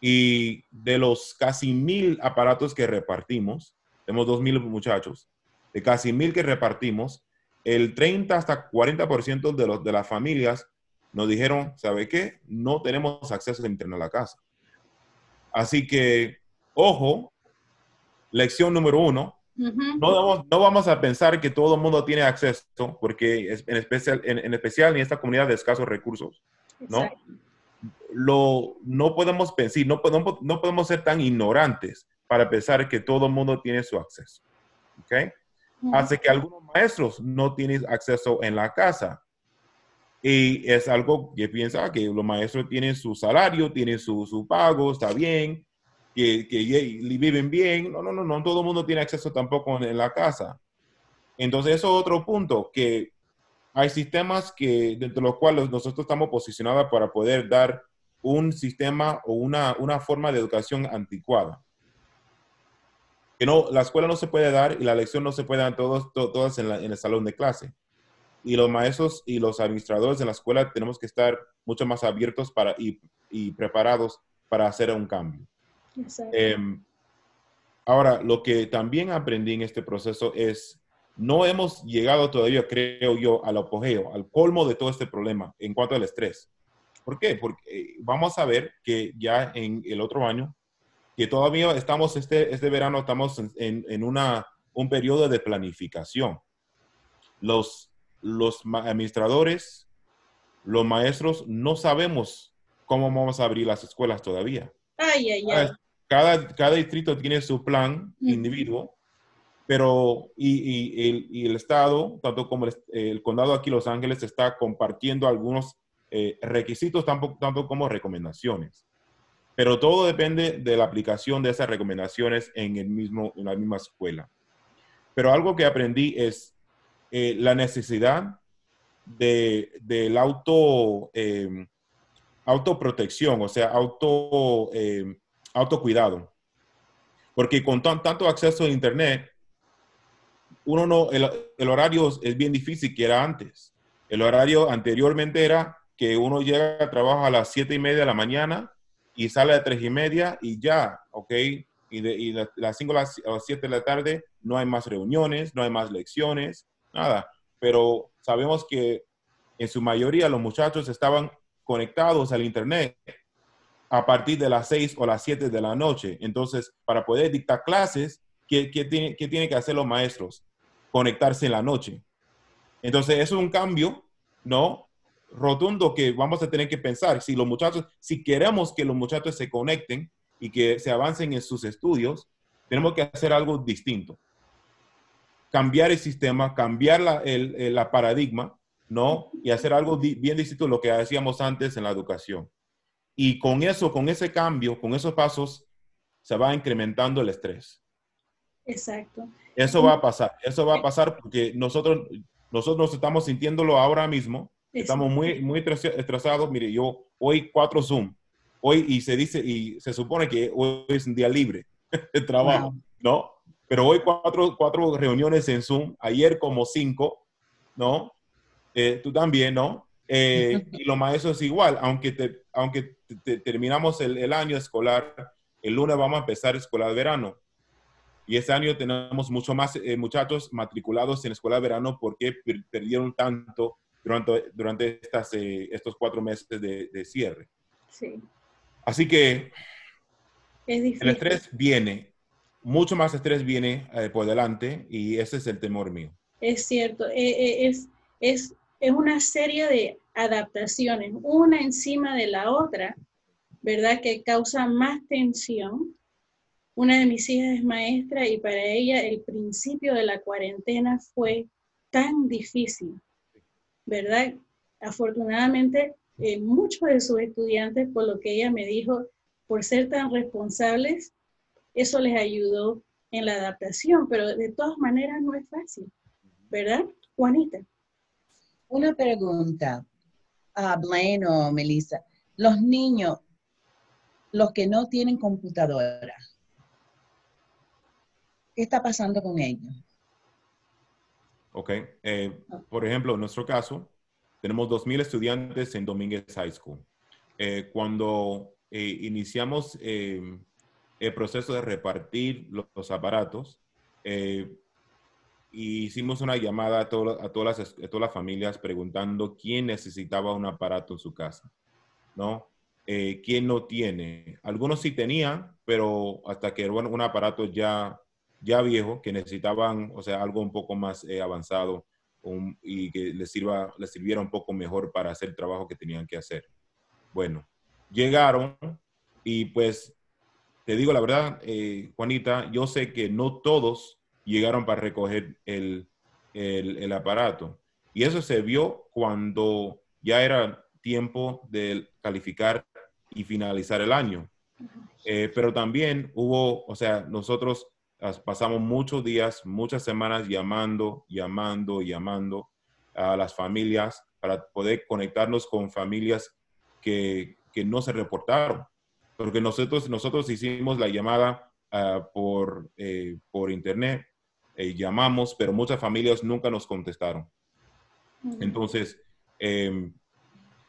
Y de los casi mil aparatos que repartimos, tenemos dos mil muchachos, de casi mil que repartimos, el 30 hasta 40% de, los, de las familias nos dijeron, ¿sabe qué? No tenemos acceso a Internet en la casa. Así que, ojo, lección número uno, no, vamos, no, vamos, a pensar que todo el mundo tiene acceso, porque en especial, en, en especial en esta comunidad de escasos recursos, ¿no? lo, no podemos pensar, no podemos, no podemos ser tan ignorantes para pensar que todo el mundo tiene su acceso. ¿Ok? Hace que algunos maestros no tienen acceso en la casa. Y es algo que piensa que los maestros tienen su salario, tienen su, su pago, está bien, que, que, viven bien. No, no, no, no, todo el mundo tiene acceso tampoco en, la casa. Entonces, eso es otro punto, que hay sistemas que, dentro de los cuales nosotros estamos posicionados para poder dar un sistema o una, una forma de educación anticuada. Que no, la escuela no se puede dar y la lección no se puede dar todos, todas en, en el salón de clase y los maestros y los administradores de la escuela tenemos que estar mucho más abiertos para, y, y preparados para hacer un cambio. Eh, ahora, lo que también aprendí en este proceso es, no hemos llegado todavía, creo yo, al apogeo, al colmo de todo este problema en cuanto al estrés. ¿Por qué? Porque eh, vamos a ver que ya en el otro año, que todavía estamos, este, este verano estamos en, en una, un periodo de planificación. Los los administradores, los maestros, no sabemos cómo vamos a abrir las escuelas todavía. Ay, ay, ay. Cada, cada distrito tiene su plan individuo, pero y, el, y, el, Estado, tanto como el, condado aquí Los Ángeles, está compartiendo algunos eh, requisitos, tanto, tanto como recomendaciones. Pero todo depende de la aplicación de esas recomendaciones en, el mismo, en la misma escuela. Pero algo que aprendí es eh, la necesidad de, del auto, eh, autoprotección, o sea, auto, eh, autocuidado. Porque con tanto acceso a Internet, uno no, el, el, horario es bien difícil que era antes. El horario anteriormente era que uno llega a trabajo a las siete y media de la mañana y sale a tres y media y ya, ¿ok? Y, de, y las cinco a las siete de la tarde no hay más reuniones, no hay más lecciones, nada. Pero sabemos que en su mayoría los muchachos estaban conectados al Internet a partir de las 6 o las 7 de la noche. Entonces, para poder dictar clases, ¿qué, qué tiene, qué tienen que hacer los maestros? Conectarse en la noche. Entonces, es un cambio, ¿no? Rotundo que vamos a tener que pensar. Si los muchachos, si queremos que los muchachos se conecten y que se avancen en sus estudios, tenemos que hacer algo distinto cambiar el sistema, cambiar la, el, la paradigma, ¿no? Y hacer algo bien distinto a lo que hacíamos antes en la educación. Y con eso, con ese cambio, con esos pasos, se va incrementando el estrés. Exacto. Eso va a pasar, eso va a pasar porque nosotros, nosotros estamos sintiéndolo ahora mismo, estamos muy, muy estresados. Mire, yo hoy cuatro Zoom, hoy y se dice, y se supone que hoy es un día libre de trabajo, ¿no? Pero hoy cuatro, cuatro reuniones en Zoom, ayer como cinco, ¿no? Eh, tú también, ¿no? Eh, y los maestros igual, aunque, te, aunque terminamos el, el, año escolar, el lunes vamos a empezar escuela de verano. Y este año tenemos mucho más eh, muchachos matriculados en escuela de verano porque perdieron tanto durante, durante estas, estos cuatro meses de, de cierre. Sí. Así que el estrés viene mucho más estrés viene eh, por delante y ese es el temor mío. Es cierto, eh, eh, es, es, es una serie de adaptaciones, una encima de la otra, ¿verdad? Que causa más tensión. Una de mis hijas es maestra y para ella el principio de la cuarentena fue tan difícil, ¿verdad? Afortunadamente, muchos de sus estudiantes, por lo que ella me dijo, por ser tan responsables, eso les ayudó en la adaptación, pero de todas maneras no es fácil, ¿verdad, Juanita? Una pregunta a Blaine o Melissa. Los niños, los que no tienen computadora, ¿qué está pasando con ellos? Ok, eh, por ejemplo, en nuestro caso, tenemos 2.000 estudiantes en Domínguez High School. Eh, cuando eh, iniciamos el proceso de repartir los, aparatos. Eh, hicimos una llamada a, a, todas las, todas las familias preguntando quién necesitaba un aparato en su casa, ¿no? Eh, ¿Quién no tiene? Algunos sí tenían, pero hasta que era un aparato ya, ya viejo, que necesitaban, o sea, algo un poco más eh, avanzado y que les, sirva, les sirviera un poco mejor para hacer el trabajo que tenían que hacer. Bueno, llegaron y pues te digo la verdad, eh, Juanita, yo sé que no todos llegaron para recoger el, el, aparato. Y eso se vio cuando ya era tiempo de calificar y finalizar el año. Eh, pero también hubo, o sea, nosotros pasamos muchos días, muchas semanas llamando, llamando, llamando a las familias para poder conectarnos con familias que, que no se reportaron. Porque nosotros, nosotros hicimos la llamada ah, por, eh, por internet, eh, llamamos, pero muchas familias nunca nos contestaron. Entonces, em,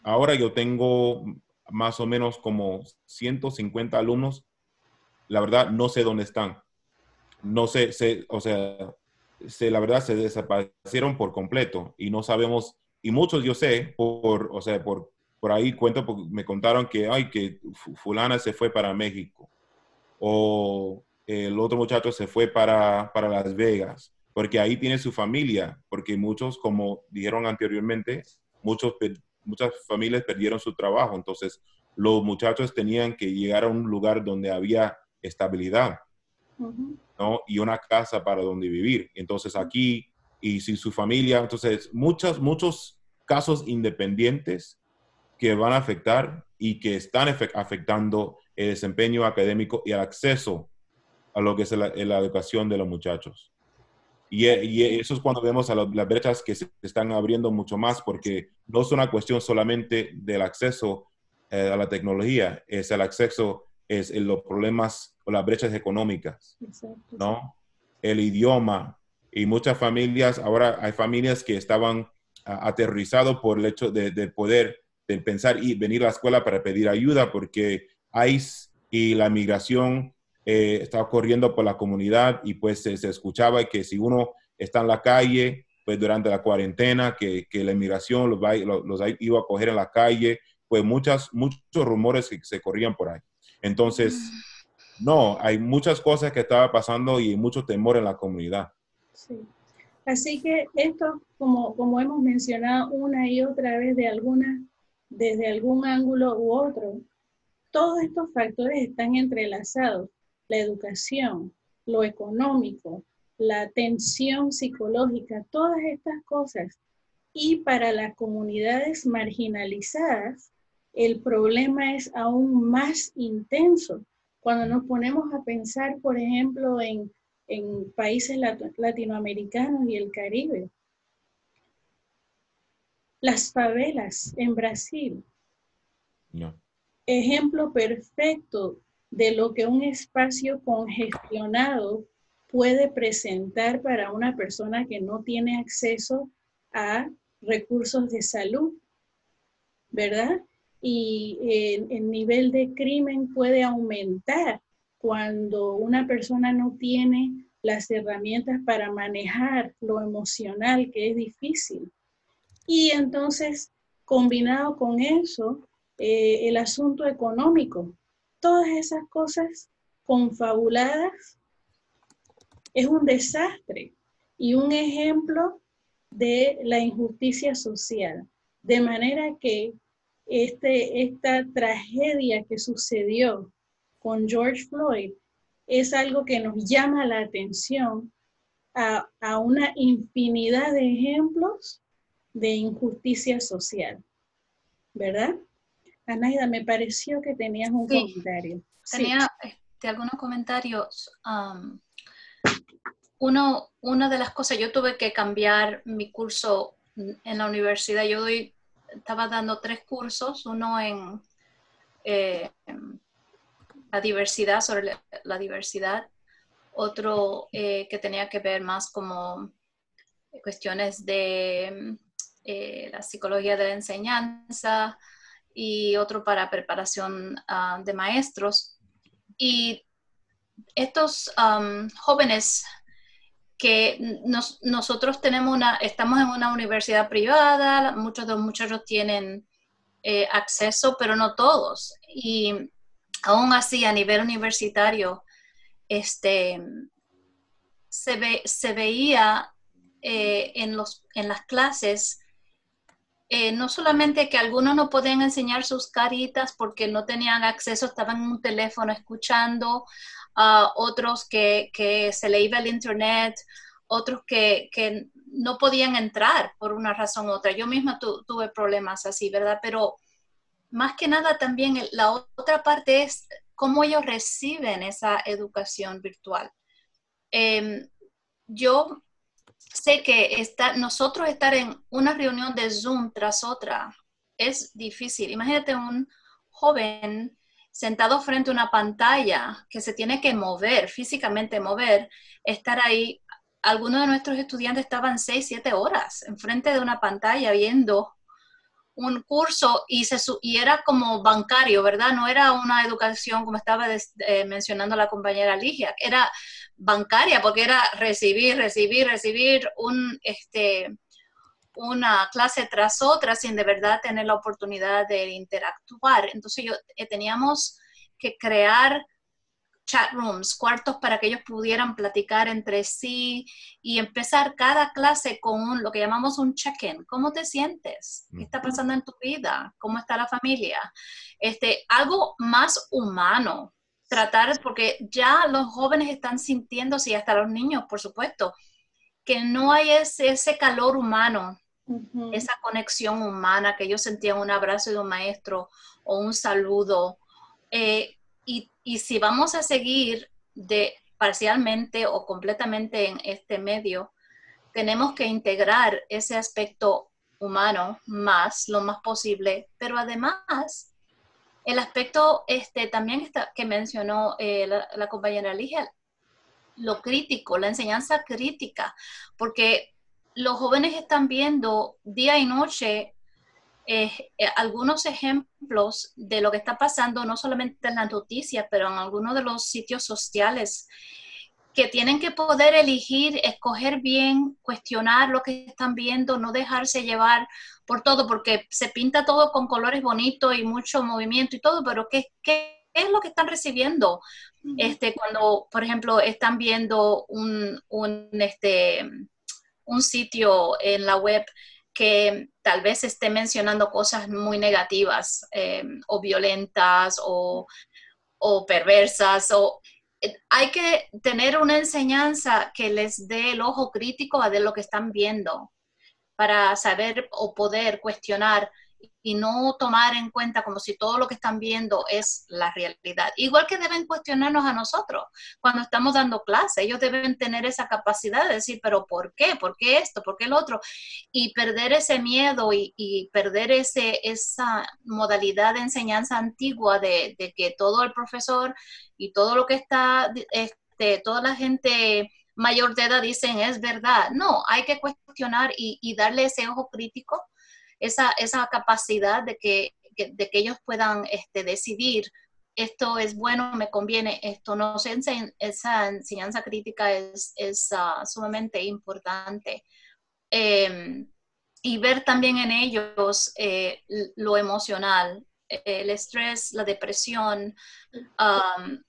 ahora yo tengo más o menos como 150 alumnos. La verdad, no sé dónde están. No sé, sé o sea, se, la verdad se desaparecieron por completo y no sabemos, y muchos yo sé, por, o sea, por, por ahí cuento, me contaron que, ay, que fulana se fue para México o el otro muchacho se fue para, para Las Vegas, porque ahí tiene su familia, porque muchos, como dijeron anteriormente, muchos, muchas familias perdieron su trabajo, entonces los muchachos tenían que llegar a un lugar donde había estabilidad. ¿No? y una casa para donde vivir. Entonces aquí y sin su familia, entonces muchos, muchos casos independientes que van a afectar y que están afectando el desempeño académico y el acceso a lo que es la, educación de los muchachos. Y, eso es cuando vemos a las brechas que se están abriendo mucho más, porque no es una cuestión solamente del acceso eh, a la tecnología, es el acceso, es los problemas o las brechas económicas, ¿no? El idioma. Y muchas familias, ahora hay familias que estaban aterrorizados por el hecho de, poder de pensar y venir a la escuela para pedir ayuda porque ICE y la migración eh, estaba corriendo por la comunidad y pues se, escuchaba que si uno está en la calle, pues durante la cuarentena, que, que la inmigración los, los, iba a coger en la calle, pues muchas, muchos rumores que se corrían por ahí. Entonces, mm. No, hay muchas cosas que estaba pasando y mucho temor en la comunidad. Sí. Así que esto, como, como hemos mencionado una y otra vez de alguna, desde algún ángulo u otro, todos estos factores están entrelazados. La educación, lo económico, la tensión psicológica, todas estas cosas. Y para las comunidades marginalizadas, el problema es aún más intenso. Cuando nos ponemos a pensar, por ejemplo, en, países latinoamericanos y el Caribe, las favelas en Brasil, ejemplo perfecto de lo que un espacio congestionado puede presentar para una persona que no tiene acceso a recursos de salud, ¿verdad? Y el, nivel de crimen puede aumentar cuando una persona no tiene las herramientas para manejar lo emocional, que es difícil. Y entonces, combinado con eso, eh, el asunto económico, todas esas cosas confabuladas, es un desastre y un ejemplo de la injusticia social. De manera que este, esta tragedia que sucedió con George Floyd es algo que nos llama la atención a, una infinidad de ejemplos de injusticia social, ¿verdad? Anaida, me pareció que tenías un comentario. Tenía este, algunos comentarios. uno, una de las cosas, yo tuve que cambiar mi curso en la universidad. Yo doy estaba dando tres cursos, uno en eh, la diversidad, sobre la, diversidad, otro eh, que tenía que ver más como cuestiones de eh, la psicología de la enseñanza y otro para preparación ah, de maestros. Y estos jóvenes que nosotros tenemos una, estamos en una universidad privada, muchos de los muchachos tienen eh, acceso, pero no todos. Y aún así, a nivel universitario, este, se, ve, se veía eh, en, los, en las clases eh, no solamente que algunos no podían enseñar sus caritas porque no tenían acceso, estaban en un teléfono escuchando, otros que, se le iba el internet, otros que, no podían entrar por una razón u otra. Yo misma tuve problemas así, ¿verdad? Pero más que nada también la otra parte es cómo ellos reciben esa educación virtual. Em, yo sé que nosotros estar en una reunión de Zoom tras otra es difícil. Imagínate un joven sentado frente a una pantalla que se tiene que mover, físicamente mover, estar ahí. Algunos de nuestros estudiantes estaban seis, siete horas enfrente de una pantalla viendo un curso y, se, y era como bancario, ¿verdad? No era una educación como estaba eh, mencionando la compañera Ligia, era bancaria porque era recibir, recibir, recibir un, este, una clase tras otra sin de verdad tener la oportunidad de interactuar. Entonces yo eh, teníamos que crear chat rooms, cuartos para que ellos pudieran platicar entre sí y empezar cada clase con lo que llamamos un check-in. ¿Cómo te sientes? ¿Qué está pasando en tu vida? ¿Cómo está la familia? Este, algo más humano. Tratar, porque ya los jóvenes están sintiéndose, y hasta los niños, por supuesto, que no hay ese, ese calor humano, esa conexión humana, que ellos sentían un abrazo de un maestro o un saludo. Eh, y y si vamos a seguir de parcialmente o completamente en este medio, tenemos que integrar ese aspecto humano más, lo más posible, pero además el aspecto este, también está, que mencionó eh, la, compañera Ligia, lo crítico, la enseñanza crítica, porque los jóvenes están viendo día y noche eh, eh, algunos ejemplos de lo que está pasando, no solamente en las noticias, pero en algunos de los sitios sociales, que tienen que poder elegir, escoger bien, cuestionar lo que están viendo, no dejarse llevar por todo, porque se pinta todo con colores bonitos y mucho movimiento y todo, pero ¿qué, qué es lo que están recibiendo? Este, cuando, por ejemplo, están viendo un, un, este, un sitio en la web que tal vez esté mencionando cosas muy negativas eh, o violentas o, perversas o eh, hay que tener una enseñanza que les dé el ojo crítico a de lo que están viendo para saber o poder cuestionar y no tomar en cuenta como si todo lo que están viendo es la realidad. Igual que deben cuestionarnos a nosotros cuando estamos dando clase, ellos deben tener esa capacidad de decir, pero ¿por qué? ¿Por qué esto? ¿Por qué el otro? Y perder ese miedo y, perder ese, esa modalidad de enseñanza antigua de, que todo el profesor y todo lo que está, este, toda la gente mayor de edad dicen es verdad. No, hay que cuestionar y, y darle ese ojo crítico esa, capacidad de que, de que ellos puedan este, decidir esto es bueno, me conviene, esto no. Esa enseñanza crítica es, es ah, sumamente importante. Em, y ver también en ellos eh, lo emocional, el estrés, la depresión,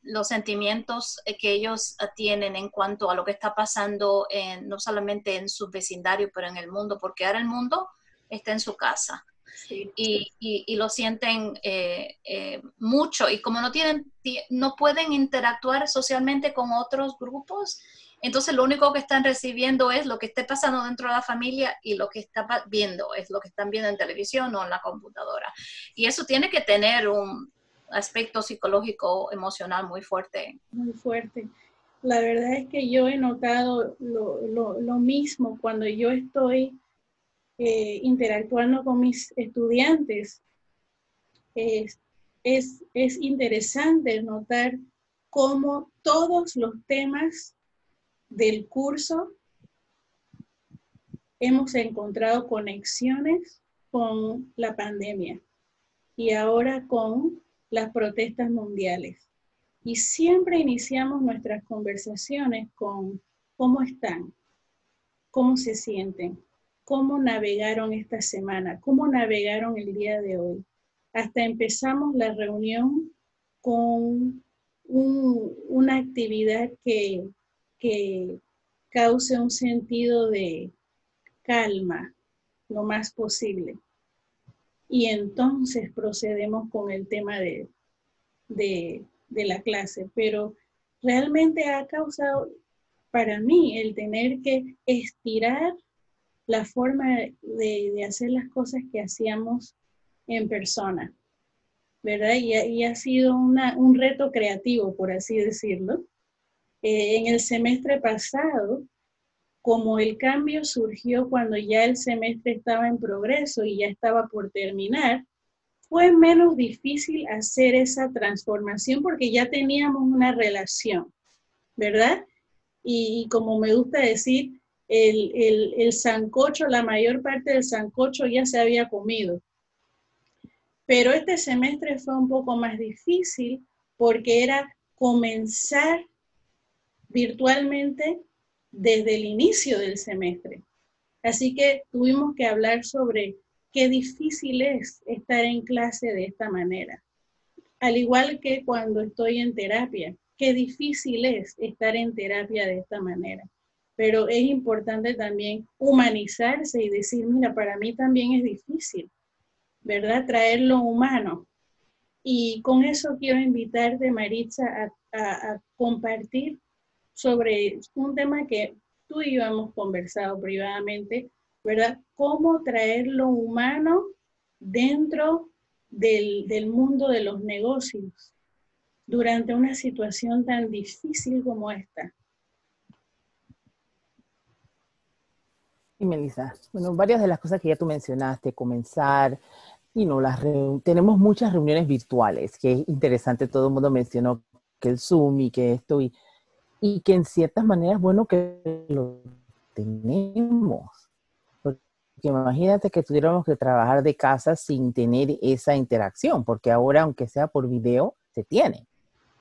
los sentimientos que ellos tienen en cuanto a lo que está pasando no solamente en su vecindario, pero en el mundo, porque ahora el mundo está en su casa. Y, y, lo sienten eh, eh, mucho. Y como no tienen no pueden interactuar socialmente con otros grupos entonces lo único que están recibiendo es lo que esté pasando dentro de la familia y lo que está viendo es lo que están viendo en televisión o en la computadora. Y eso tiene que tener un aspecto psicológico emocional muy fuerte. Muy fuerte. La verdad es que yo he notado lo, lo, lo mismo cuando yo estoy interactuando con mis estudiantes. Es, es, interesante notar cómo todos los temas del curso hemos encontrado conexiones con la pandemia y ahora con las protestas mundiales. Y siempre iniciamos nuestras conversaciones con cómo están, cómo se sienten, cómo navegaron esta semana, cómo navegaron el día de hoy. Hasta empezamos la reunión con una actividad que, que cause un sentido de calma lo más posible. y entonces procedemos con el tema de, de, la clase. Pero realmente ha causado para mí el tener que estirar la forma de, hacer las cosas que hacíamos en persona, ¿verdad? Y, ha sido un reto creativo, por así decirlo. Eh, en el semestre pasado, como el cambio surgió cuando ya el semestre estaba en progreso y ya estaba por terminar, fue menos difícil hacer esa transformación porque ya teníamos una relación, ¿verdad? Y, como me gusta decir, el, el, el sancocho, la mayor parte del sancocho ya se había comido. Pero este semestre fue un poco más difícil porque era comenzar virtualmente desde el inicio del semestre. Así que tuvimos que hablar sobre qué difícil es estar en clase de esta manera. Al igual que cuando estoy en terapia, qué difícil es estar en terapia de esta manera. Pero es importante también humanizarse y decir, mira, para mí también es difícil, ¿verdad? Traer lo humano. Y con eso quiero invitarte, Maritza, a compartir sobre un tema que tú y yo hemos conversado privadamente, ¿verdad? Cómo traer lo humano dentro del, del mundo de los negocios durante una situación tan difícil como esta. Y Melissa, bueno, varias de las cosas que ya tú mencionaste, comenzar, y no, las tenemos muchas reuniones virtuales, que es interesante, todo el mundo mencionó que el Zoom y que esto, y y que en ciertas maneras bueno que lo tenemos. Porque imagínate que tuviéramos que trabajar de casa sin tener esa interacción, porque ahora, aunque sea por video, se tiene.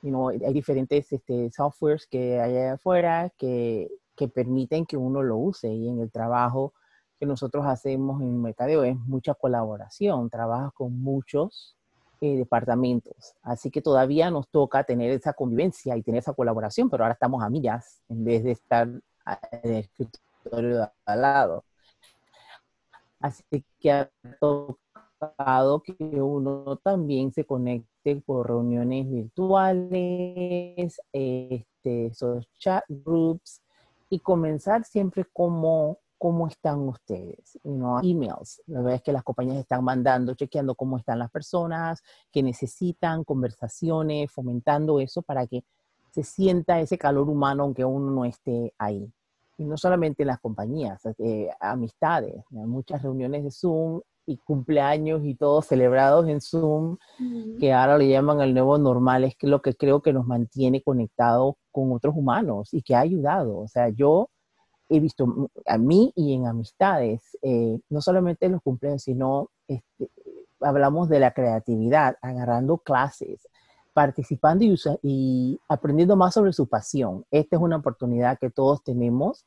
You hay diferentes este, softwares que hay afuera que, que permiten que uno lo use y en el trabajo que nosotros hacemos en Mercadeo es mucha colaboración, trabajas con muchos eh, departamentos. Así que todavía nos toca tener esa convivencia y tener esa colaboración, pero ahora estamos a millas en vez de estar en el escritorio al lado. Así que ha tocado que uno también se conecte por reuniones virtuales, este, esos chat groups y comenzar siempre como cómo están ustedes, ¿no? emails. La verdad es que las compañías están mandando, chequeando cómo están las personas, que necesitan conversaciones, fomentando eso para que se sienta ese calor humano aunque uno no esté ahí. Y no solamente en las compañías, eh, amistades, muchas reuniones de Zoom y cumpleaños y todos celebrados en Zoom, que ahora le llaman el nuevo normal, es lo que creo que nos mantiene conectados con otros humanos y que ha ayudado. O sea, yo he visto a mí y en amistades, eh, no solamente en los cumpleaños, sino este, hablamos de la creatividad, agarrando clases, participando y, y, aprendiendo más sobre su pasión. Esta es una oportunidad que todos tenemos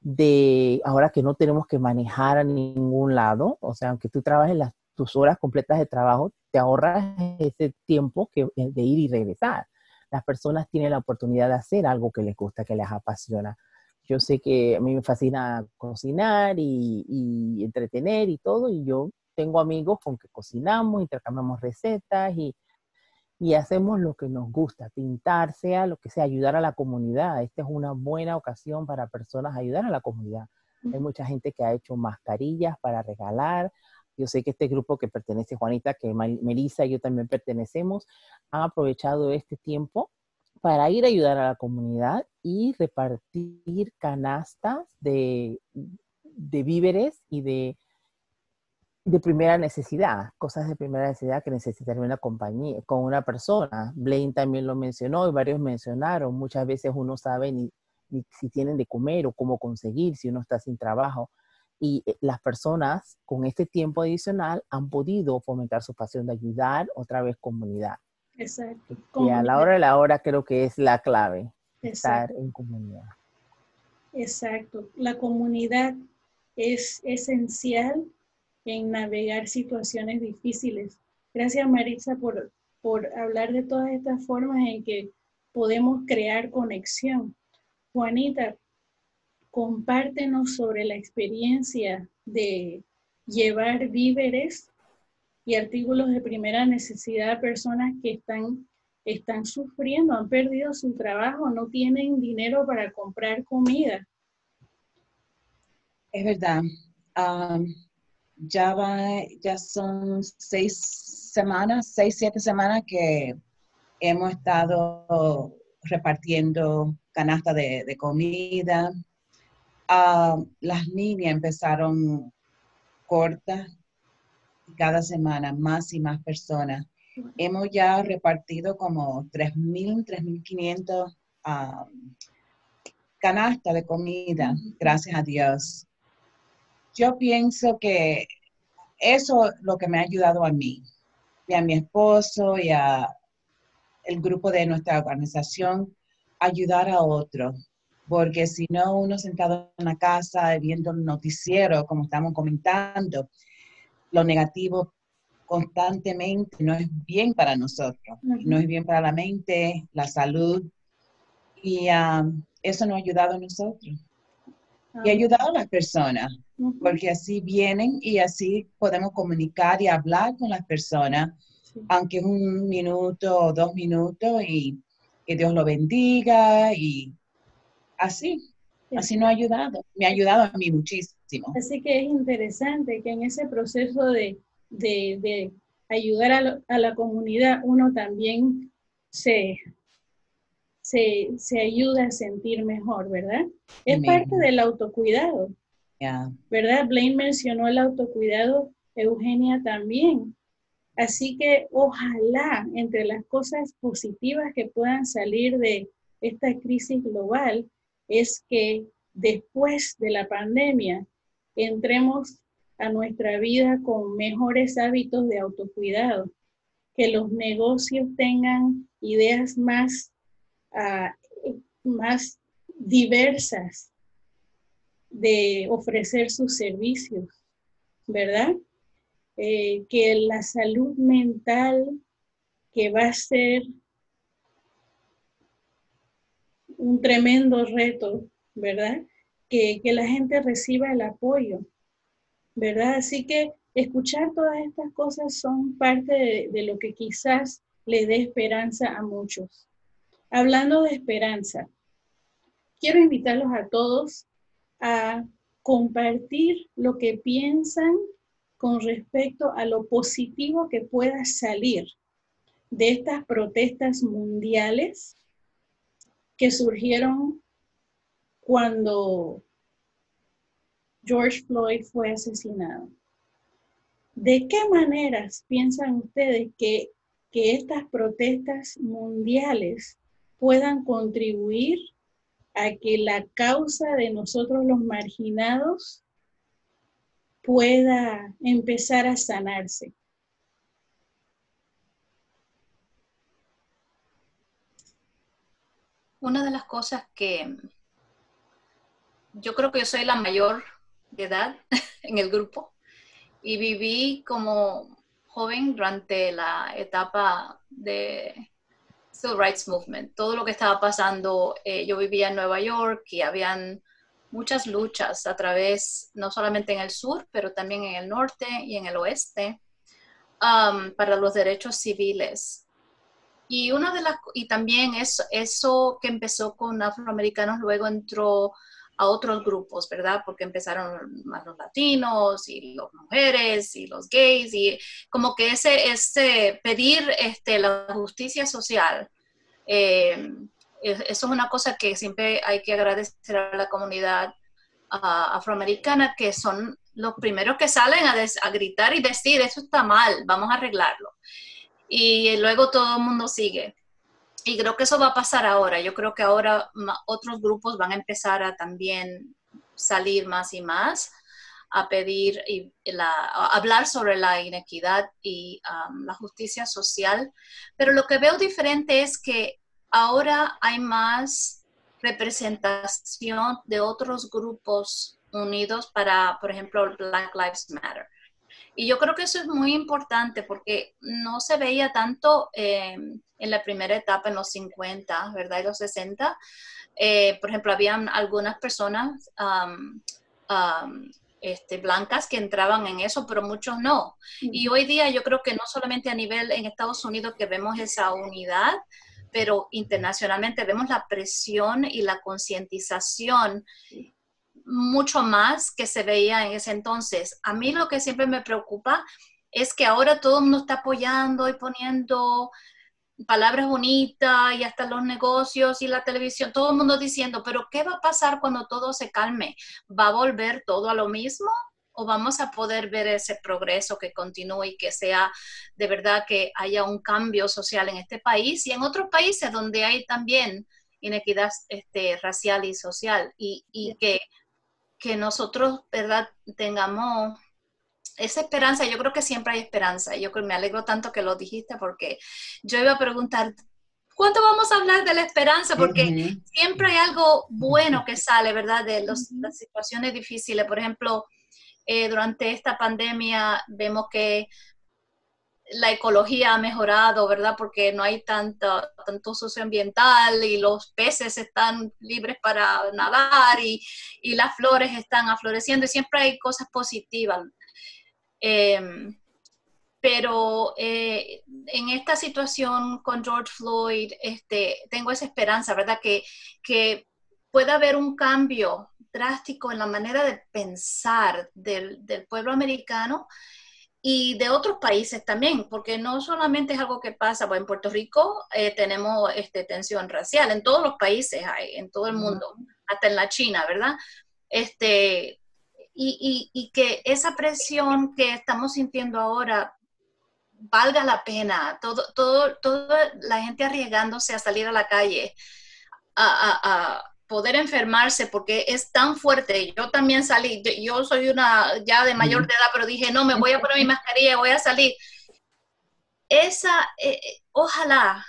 de, ahora que no tenemos que manejar a ningún lado, o sea, aunque tú trabajes las, tus horas completas de trabajo, te ahorras ese tiempo que, de ir y regresar. Las personas tienen la oportunidad de hacer algo que les gusta, que les apasiona. Yo sé que a mí me fascina cocinar y, entretener y todo, y yo tengo amigos con que cocinamos, intercambiamos recetas y, y hacemos lo que nos gusta, pintar, sea lo que sea, ayudar a la comunidad. Esta es una buena ocasión para personas ayudar a la comunidad. Hay mucha gente que ha hecho mascarillas para regalar. Yo sé que este grupo que pertenece Juanita, que Melissa y yo también pertenecemos, han aprovechado este tiempo para ir a ayudar a la comunidad y repartir canastas de, víveres y de, de primera necesidad, cosas de primera necesidad que necesitan una compañía, con una persona. Blaine también lo mencionó y varios mencionaron. Muchas veces uno sabe ni, ni si tienen de comer o cómo conseguir si uno está sin trabajo. Y eh, las personas con este tiempo adicional han podido fomentar su pasión de ayudar otra vez comunidad. Exacto. Y a la hora de la hora creo que es la clave, estar en comunidad. Exacto. La comunidad es esencial en navegar situaciones difíciles. Gracias Maritza por, por hablar de todas estas formas en que podemos crear conexión. Juanita, compártenos sobre la experiencia de llevar víveres y artículos de primera necesidad a personas que están, están sufriendo, han perdido su trabajo, no tienen dinero para comprar comida. Es verdad. ya, va, ya son seis semanas, seis, siete semanas que hemos estado repartiendo canasta de, comida. Ah, las niñas empezaron cortas cada semana, más y más personas. Hemos ya repartido como 3.000, 3.500 uh, canastas de comida, gracias a Dios. Yo pienso que eso es lo que me ha ayudado a mí, y a mi esposo y a el grupo de nuestra organización ayudar a otros, porque si no, uno sentado en la casa viendo el noticiero, como estamos comentando, lo negativo constantemente no es bien para nosotros, no es bien para la mente, la salud, y um, eso nos ha ayudado a nosotros. Y ha ah. ayudado a las personas, porque así vienen y así podemos comunicar y hablar con las personas aunque es un minuto o dos minutos, y que Dios lo bendiga y así, así nos ha ayudado, me ha ayudado a mí muchísimo. Así que es interesante que en ese proceso de, ayudar a, la comunidad uno también se, se, ayuda a sentir mejor, ¿verdad? Es parte del autocuidado. ¿Verdad? Blaine mencionó el autocuidado, Eugenia también. Así que ojalá entre las cosas positivas que puedan salir de esta crisis global es que después de la pandemia entremos a nuestra vida con mejores hábitos de autocuidado, que los negocios tengan ideas más, ah, más diversas de ofrecer sus servicios, ¿verdad? Eh, que la salud mental, que va a ser un tremendo reto, ¿verdad? Que, la gente reciba el apoyo, ¿verdad? Así que escuchar todas estas cosas son parte de, de lo que quizás le dé esperanza a muchos. Hablando de esperanza, quiero invitarlos a todos a compartir lo que piensan con respecto a lo positivo que pueda salir de estas protestas mundiales que surgieron cuando George Floyd fue asesinado. ¿De qué maneras piensan ustedes que, que estas protestas mundiales puedan contribuir a que la causa de nosotros los marginados pueda empezar a sanarse. Una de las cosas que yo creo que yo soy la mayor de edad en el grupo y viví como joven durante la etapa de Civil Rights Movement. Todo lo que estaba pasando, eh, yo vivía en Nueva York y habían muchas luchas a través, no solamente en el sur, pero también en el norte y en el oeste, um, para los derechos civiles. Y, una de las, y también eso, eso que empezó con afroamericanos luego entró a otros grupos, ¿verdad? Porque empezaron más los latinos y las mujeres y los gays y como que ese, ese pedir este, la justicia social eh, eso es una cosa que siempre hay que agradecer a la comunidad afroamericana, que son los primeros que salen a, gritar y decir, eso está mal, vamos a arreglarlo. Y luego todo el mundo sigue. Y creo que eso va a pasar ahora. Yo creo que ahora otros grupos van a empezar a también salir más y más a pedir y a hablar sobre la inequidad y um, la justicia social. Pero lo que veo diferente es que ahora hay más representación de otros grupos unidos para, por ejemplo, Black Lives Matter. Y yo creo que eso es muy importante porque no se veía tanto em, en la primera etapa, en los 50, ¿verdad? Y los 60. Eh, por ejemplo, habían algunas personas este, blancas que entraban en eso, pero muchos no. Y hoy día yo creo que no solamente a nivel en Estados Unidos que vemos esa unidad, pero internacionalmente vemos la presión y la concientización mucho más que se veía en ese entonces. A mí lo que siempre me preocupa es que ahora todo el mundo está apoyando y poniendo palabras bonitas y hasta los negocios y la televisión, todo el mundo diciendo, pero ¿qué va a pasar cuando todo se calme? ¿Va a volver todo a lo mismo? ¿O vamos a poder ver ese progreso que continúe y que sea de verdad que haya un cambio social en este país y en otros países donde hay también inequidad este, racial y social y, y que, que nosotros, ¿verdad?, tengamos esa esperanza, yo creo que siempre hay esperanza. Yo me alegro tanto que lo dijiste porque yo iba a preguntar, ¿cuánto vamos a hablar de la esperanza? Porque siempre hay algo bueno que sale, ¿verdad? De las situaciones difíciles. Por ejemplo, eh, durante esta pandemia vemos que la ecología ha mejorado, ¿verdad? Porque no hay tanto, tanto socioambiental y los peces están libres para nadar y, y las flores están afloreciendo y siempre hay cosas positivas. Em, pero eh, en esta situación con George Floyd, este, tengo esa esperanza, ¿verdad? Que, que pueda haber un cambio drástico en la manera de pensar del, del pueblo americano y de otros países también, porque no solamente es algo que pasa, pues en Puerto Rico eh, tenemos este, tensión racial, en todos los países hay, en todo el mundo, hasta en la China, ¿verdad? Este, y, y, que esa presión que estamos sintiendo ahora valga la pena, todo, todo, toda la gente arriesgándose a salir a la calle, a, a, poder enfermarse porque es tan fuerte. Yo también salí, yo soy una ya de mayor de edad, pero dije, no, me voy a poner mi mascarilla y voy a salir. Esa, eh, eh, ojalá,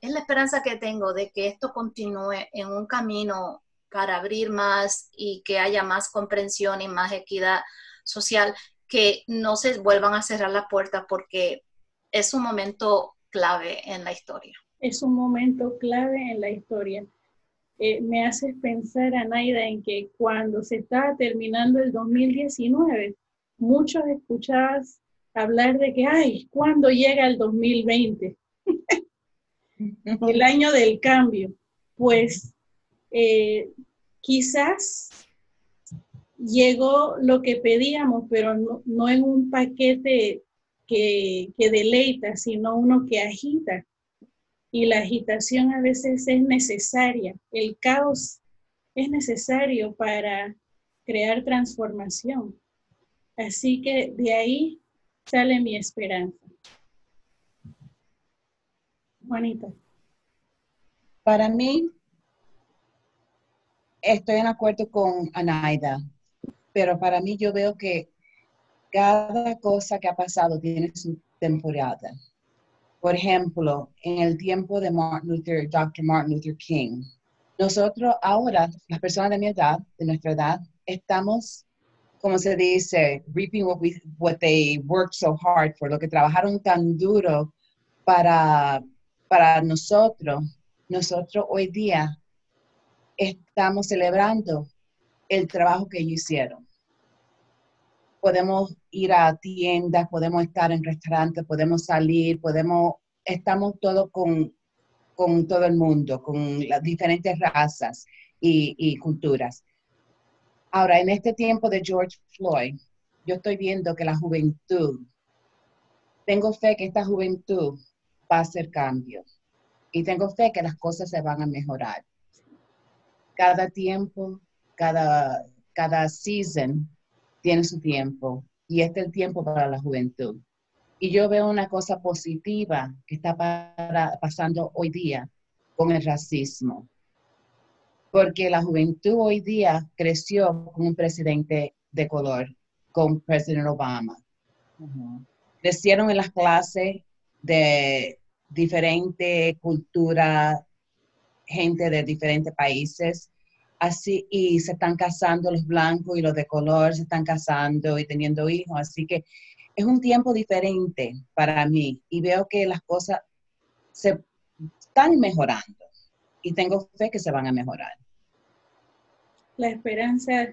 es la esperanza que tengo de que esto continúe en un camino para abrir más y que haya más comprensión y más equidad social, que no se vuelvan a cerrar la puerta porque es un momento clave en la historia. Es un momento clave en la historia. Eh, me hace pensar, Anaida, en que cuando se estaba terminando el 2019, muchos escuchabas hablar de que, ay, ¿cuándo llega el 2020? el año del cambio. Pues eh, quizás llegó lo que pedíamos, pero no, en un paquete que, que, deleita, sino uno que agita. Y la agitación a veces es necesaria. El caos es necesario para crear transformación. Así que de ahí sale mi esperanza. Juanita. Para mí, estoy en acuerdo con Anaida, pero para mí yo veo que cada cosa que ha pasado tiene su temporada. Por ejemplo, en el tiempo de Martin Luther, Dr. Martin Luther King, nosotros ahora, las personas de mi edad, de nuestra edad, estamos, como se dice, reaping what, we, what they worked so hard for, lo que trabajaron tan duro para, para nosotros. Nosotros hoy día estamos celebrando el trabajo que ellos hicieron. Podemos ir a tiendas, podemos estar en restaurantes, podemos salir, podemos, estamos todos con, con todo el mundo, con las diferentes razas y, y culturas. Ahora, en este tiempo de George Floyd, yo estoy viendo que la juventud, tengo fe que esta juventud va a hacer cambios y tengo fe que las cosas se van a mejorar. Cada tiempo, cada, cada season tiene su tiempo y este es el tiempo para la juventud. Y yo veo una cosa positiva que está pasando hoy día con el racismo. Porque la juventud hoy día creció con un presidente de color, con presidente Obama. Crecieron en las clases de diferente cultura, gente de diferentes países, así, y se están casando los blancos y los de color, se están casando y teniendo hijos, así que es un tiempo diferente para mí y veo que las cosas se están mejorando y tengo fe que se van a mejorar. La esperanza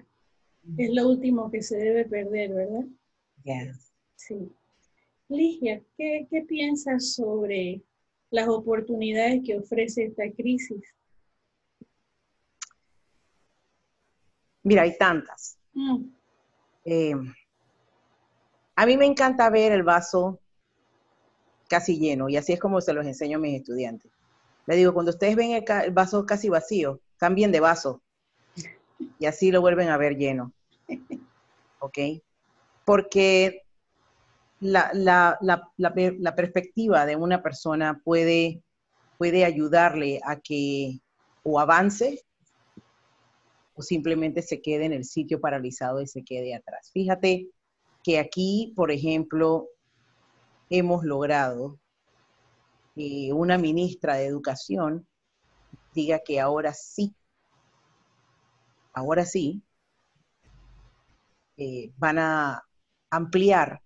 es lo último que se debe perder, ¿verdad? Yes. Sí. Ligia, ¿qué, ¿qué piensas sobre las oportunidades que ofrece esta crisis? Mira, hay tantas. Mm, Eh, a mí me encanta ver el vaso casi lleno y así es como se los enseño a mis estudiantes. Le digo, cuando ustedes ven el, el vaso casi vacío, cambien de vaso y así lo vuelven a ver lleno. ¿Ok? Porque la, la- la- la per- la perspectiva de una persona puede, puede ayudarle a que o avance o simplemente se quede en el sitio paralizado y se quede atrás. Fíjate que aquí, por ejemplo, hemos logrado que una ministra de educación diga que ahora sí, ahora sí, eh, van a ampliar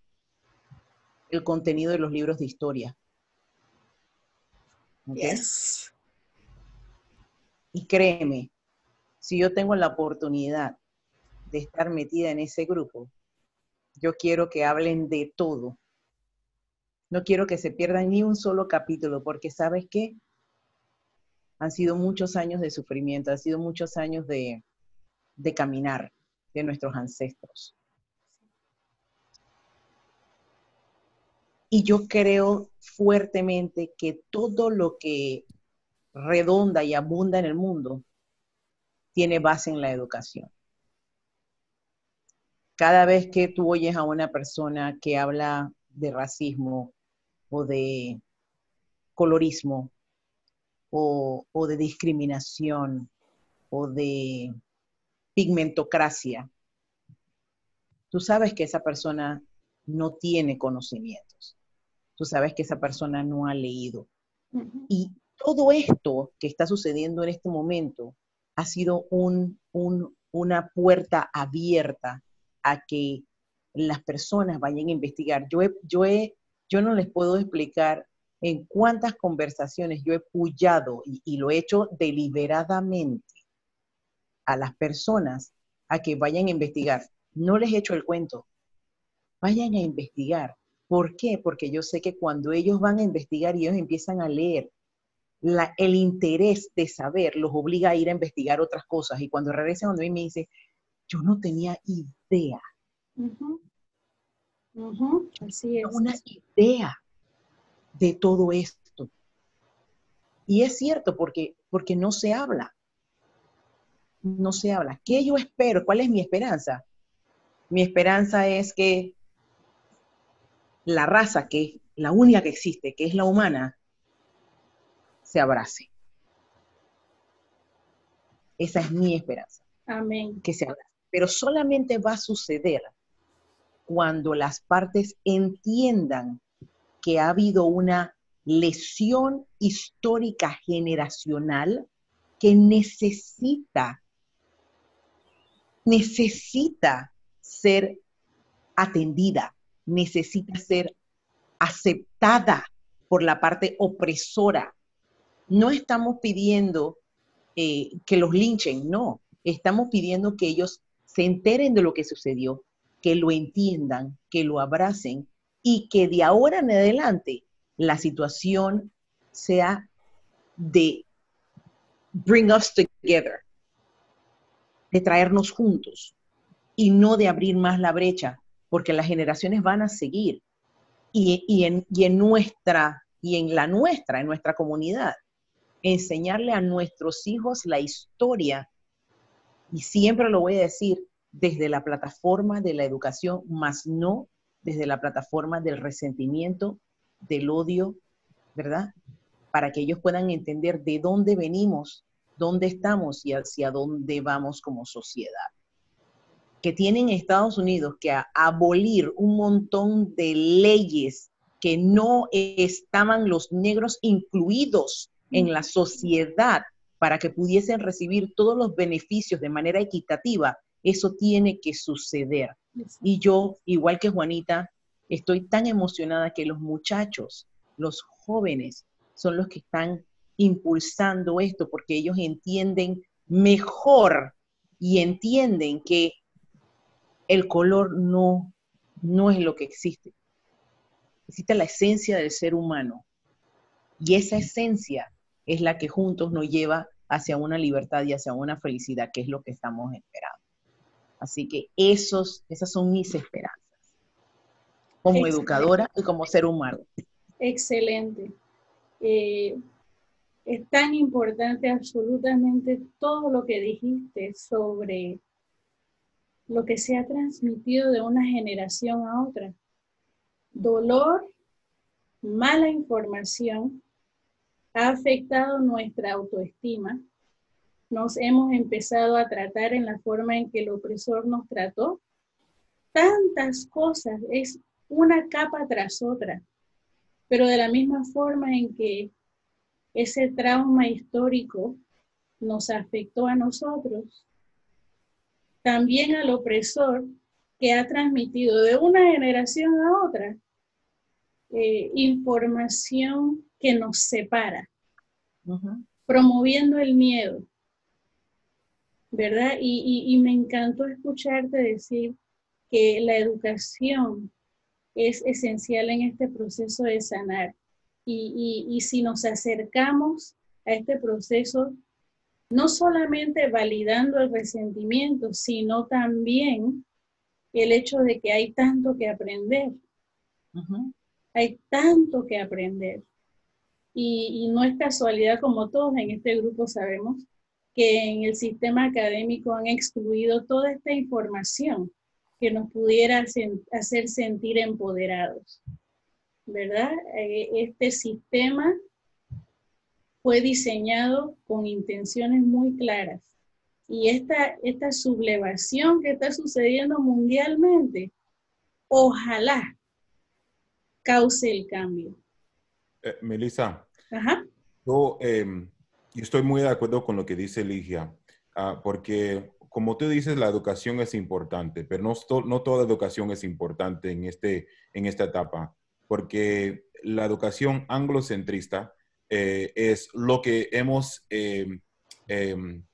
el contenido de los libros de historia. Yes. Y créeme, si yo tengo la oportunidad de estar metida en ese grupo, yo quiero que hablen de todo. No quiero que se pierdan ni un solo capítulo, porque sabes qué? Han sido muchos años de sufrimiento, han sido muchos años de, de caminar de nuestros ancestros. Y yo creo fuertemente que todo lo que redonda y abunda en el mundo tiene base en la educación. Cada vez que tú oyes a una persona que habla de racismo o de colorismo o, o de discriminación o de pigmentocracia, tú sabes que esa persona no tiene conocimientos. Tú sabes que esa persona no ha leído. Y todo esto que está sucediendo en este momento ha sido un- un- una puerta abierta a que las personas vayan a investigar. Yo, he- yo, he- yo no les puedo explicar en cuántas conversaciones yo he puyado y, y lo he hecho deliberadamente a las personas a que vayan a investigar. No les he hecho el cuento. Vayan a investigar. ¿Por qué? Porque yo sé que cuando ellos van a investigar y ellos empiezan a leer, la- el interés de saber los obliga a ir a investigar otras cosas. Y cuando regresan donde mí me dice, yo no tenía idea, Así es. una idea de todo esto. Y es cierto porque, porque no se habla. No se habla. ¿Qué yo espero? ¿Cuál es mi esperanza? Mi esperanza es que la raza, que es la única que existe, que es la humana, se abrace. Esa es mi esperanza. Amén. que se abrace. Pero solamente va a suceder cuando las partes entiendan que ha habido una lesión histórica generacional que necesita, necesita ser atendida, necesita ser aceptada por la parte opresora. No estamos pidiendo eh, que los linchen, no. Estamos pidiendo que ellos se enteren de lo que sucedió, que lo entiendan, que lo abracen y que de ahora en adelante la situación sea de bring us together, de traernos juntos y no de abrir más la brecha, porque las generaciones van a seguir en, y en nuestra y en la nuestra, en nuestra comunidad, enseñarle a nuestros hijos la historia y siempre lo voy a decir desde la plataforma de la educación, más no desde la plataforma del resentimiento, del odio, ¿verdad? Para que ellos puedan entender de dónde venimos, dónde estamos y hacia dónde vamos como sociedad. Que tienen Estados Unidos que abolir un montón de leyes que no estaban los negros incluidos en la sociedad para que pudiesen recibir todos los beneficios de manera equitativa, eso tiene que suceder. Y yo, igual que Juanita, estoy tan emocionada que los muchachos, los jóvenes, son los que están impulsando esto porque ellos entienden mejor y entienden que el color no, no es lo que existe. Existe la esencia del ser humano. Y esa esencia es la que juntos nos lleva hacia una libertad y hacia una felicidad, que es lo que estamos esperando. Así que esos, esas son mis esperanzas como educadora y como ser humano. Excelente. Eh, es tan importante absolutamente todo lo que dijiste sobre lo que se ha transmitido de una generación a otra. Dolor, mala información, ha afectado nuestra autoestima. Nos hemos empezado a tratar en la forma en que el opresor nos trató. Tantas cosas, es una capa tras otra, pero de la misma forma en que ese trauma histórico nos afectó a nosotros, también al opresor que ha transmitido de una generación a otra eh, información que nos separa, promoviendo el miedo, ¿verdad? y me encantó escucharte decir que la educación es esencial en este proceso de sanar. Y, si nos acercamos a este proceso, no solamente validando el resentimiento, sino también el hecho de que hay tanto que aprender. Hay tanto que aprender. Y, no es casualidad, como todos en este grupo sabemos, que en el sistema académico han excluido toda esta información que nos pudiera hacer sentir empoderados, ¿verdad? Eh, este sistema fue diseñado con intenciones muy claras. Y esta sublevación que está sucediendo mundialmente, ojalá cause el cambio. Eh, Melissa, Yo, em, yo, estoy muy de acuerdo con lo que dice Ligia, ah, porque como tú dices, la educación es importante, pero no, no toda educación es importante en, este, en esta etapa, porque la educación anglocentrista eh, es lo que hemos, em, em,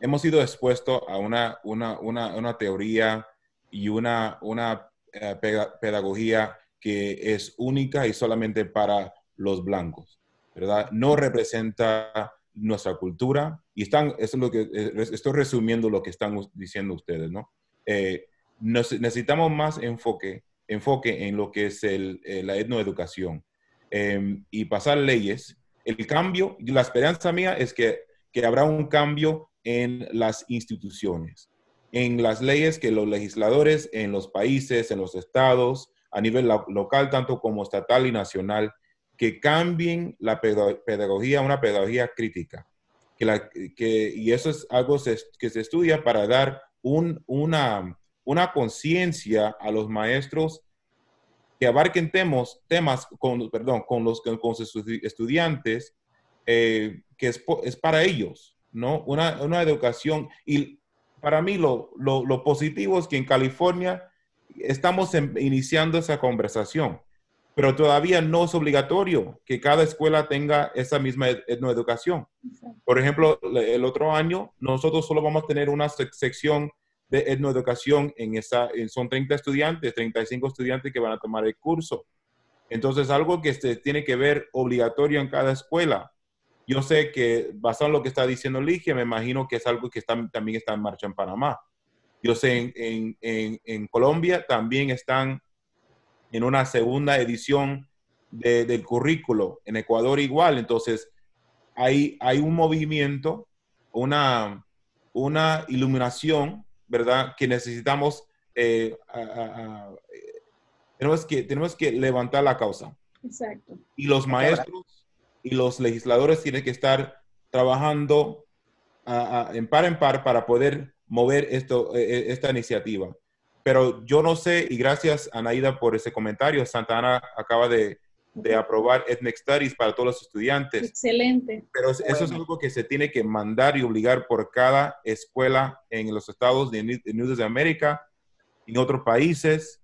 hemos sido expuestos a una, una, una, una, teoría y una, una eh, pedagogía que es única y solamente para los blancos, ¿verdad? No representa nuestra cultura, y están, eso es lo que, eh, estoy resumiendo lo que están diciendo ustedes, ¿no? Eh, necesitamos más enfoque, enfoque en lo que es eh, la etnoeducación em, y pasar leyes. El cambio, la esperanza mía es que, que habrá un cambio en las instituciones, en las leyes que los legisladores en los países, en los estados, a nivel local, tanto como estatal y nacional, que cambien la pedagogía a una pedagogía crítica. Que la, que, y eso es algo que se estudia para dar un, una, una conciencia a los maestros que abarquen temas, temas con, perdón, con, los, con sus estudiantes, eh, que es, es, para ellos, ¿no? Una, una educación. Y para mí lo, lo, lo, positivo es que en California estamos iniciando esa conversación pero todavía no es obligatorio que cada escuela tenga esa misma etnoeducación. Por ejemplo, el otro año nosotros solo vamos a tener una sección de etnoeducación en esa, son 30 estudiantes, 35 estudiantes que van a tomar el curso. Entonces, algo que se tiene que ver obligatorio en cada escuela. Yo sé que, basado en lo que está diciendo Ligia, me imagino que es algo que está, también está en marcha en Panamá. Yo sé, en, en, en Colombia también están en una segunda edición del currículo. En Ecuador igual. Entonces, hay, hay un movimiento, una, una iluminación, ¿verdad? Que necesitamos, eh, tenemos, que, tenemos que levantar la causa. Exacto. Y los maestros y los legisladores tienen que estar trabajando en par en par para poder mover esto, e, e, esta iniciativa. Pero yo no sé, y gracias Anaída por ese comentario, Santa Ana acaba de, de aprobar Ethnic Studies para todos los estudiantes. Excelente. Pero eso es algo que se tiene que mandar y obligar por cada escuela en los estados de Unidos de América y en otros países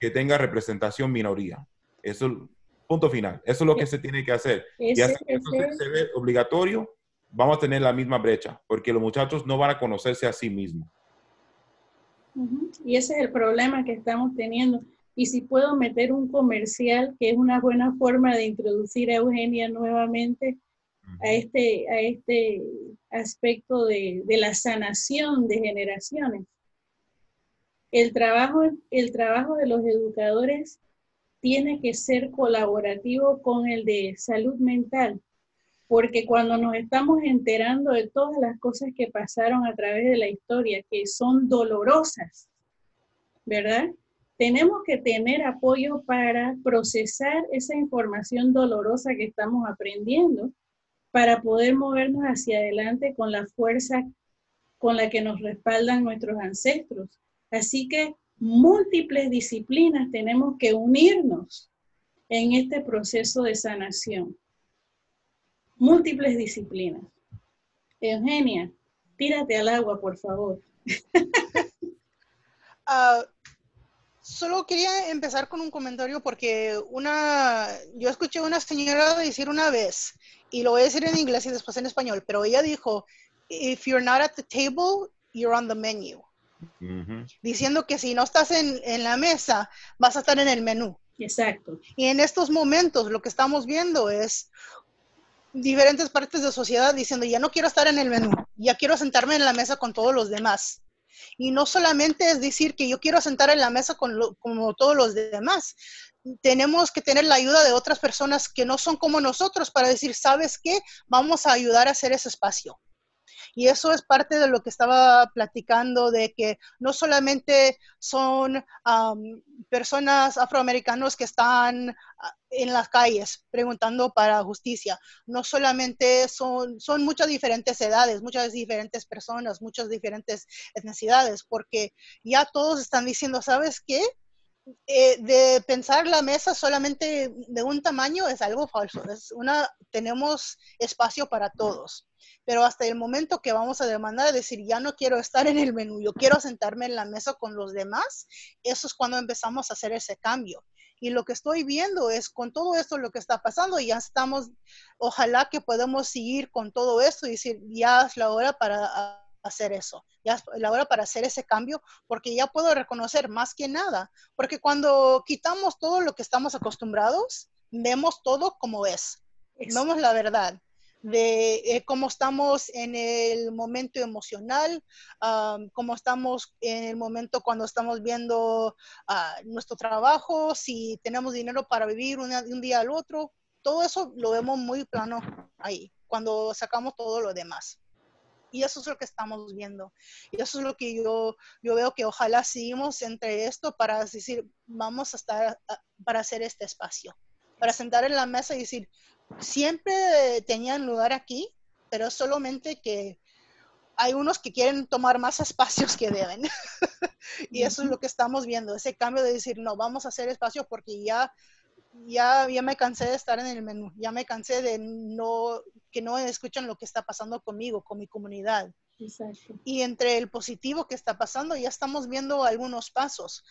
que tenga representación minoría. Eso, punto final. Eso es lo que se tiene que hacer. y que eso se ve obligatorio, vamos a tener la misma brecha, porque los muchachos no van a conocerse a sí mismos. Y ese es el problema que estamos teniendo. Y si puedo meter un comercial, que es una buena forma de introducir a Eugenia nuevamente a este, a este aspecto de, de la sanación de generaciones. El trabajo, el trabajo de los educadores tiene que ser colaborativo con el de salud mental, porque cuando nos estamos enterando de todas las cosas que pasaron a través de la historia, que son dolorosas, ¿verdad? Tenemos que tener apoyo para procesar esa información dolorosa que estamos aprendiendo para poder movernos hacia adelante con la fuerza con la que nos respaldan nuestros ancestros. Así que múltiples disciplinas tenemos que unirnos en este proceso de sanación. Múltiples disciplinas. Eugenia, tírate al agua, por favor. Ah, solo quería empezar con un comentario porque una, yo escuché a una señora decir una vez, y lo voy a decir en inglés y después en español, pero ella dijo, if you're not at the table, you're on the menu diciendo que si no estás en, en, la mesa, vas a estar en el menú. Exacto. Y en estos momentos lo que estamos viendo es diferentes partes de sociedad diciendo, ya no quiero estar en el menú, ya quiero sentarme en la mesa con todos los demás. Y no solamente es decir que yo quiero sentar en la mesa con como todos los demás, tenemos que tener la ayuda de otras personas que no son como nosotros para decir, ¿sabes qué? Vamos a ayudar a hacer ese espacio. Y eso es parte de lo que estaba platicando, de que no solamente son personas afroamericanos que están ah, en las calles preguntando para justicia, no solamente son, son muchas diferentes edades, muchas diferentes personas, muchas diferentes etnicidades, porque ya todos están diciendo, ¿sabes qué? Eh, de pensar la mesa solamente de un tamaño es algo falso. Tenemos espacio para todos. Pero hasta el momento que vamos a demandar, decir, ya no quiero estar en el menú, yo quiero sentarme en la mesa con los demás, eso es cuando empezamos a hacer ese cambio. Y lo que estoy viendo es con todo esto lo que está pasando, ya estamos, ojalá que podamos seguir con todo esto y decir, ya es la hora para hacer eso, ya es la hora para hacer ese cambio, porque ya puedo reconocer más que nada, porque cuando quitamos todo lo que estamos acostumbrados, vemos todo como es, vemos la verdad de eh, cómo estamos en el momento emocional, cómo estamos en el momento cuando estamos viendo ah, nuestro trabajo, si tenemos dinero para vivir un día al otro, todo eso lo vemos muy plano ahí, cuando sacamos todo lo demás. Y eso es lo que estamos viendo. Y eso es lo que yo, yo veo que ojalá seguimos entre esto para decir, vamos a estar, para hacer este espacio, para sentar en la mesa y decir, siempre tenían lugar aquí, pero solamente que hay unos que quieren tomar más espacios que deben. y eso es lo que estamos viendo, ese cambio de decir, no, vamos a hacer espacio porque ya, ya, ya me cansé de estar en el menú, ya me cansé de no que no escuchan lo que está pasando conmigo, con mi comunidad. Y entre el positivo que está pasando, ya estamos viendo algunos pasos.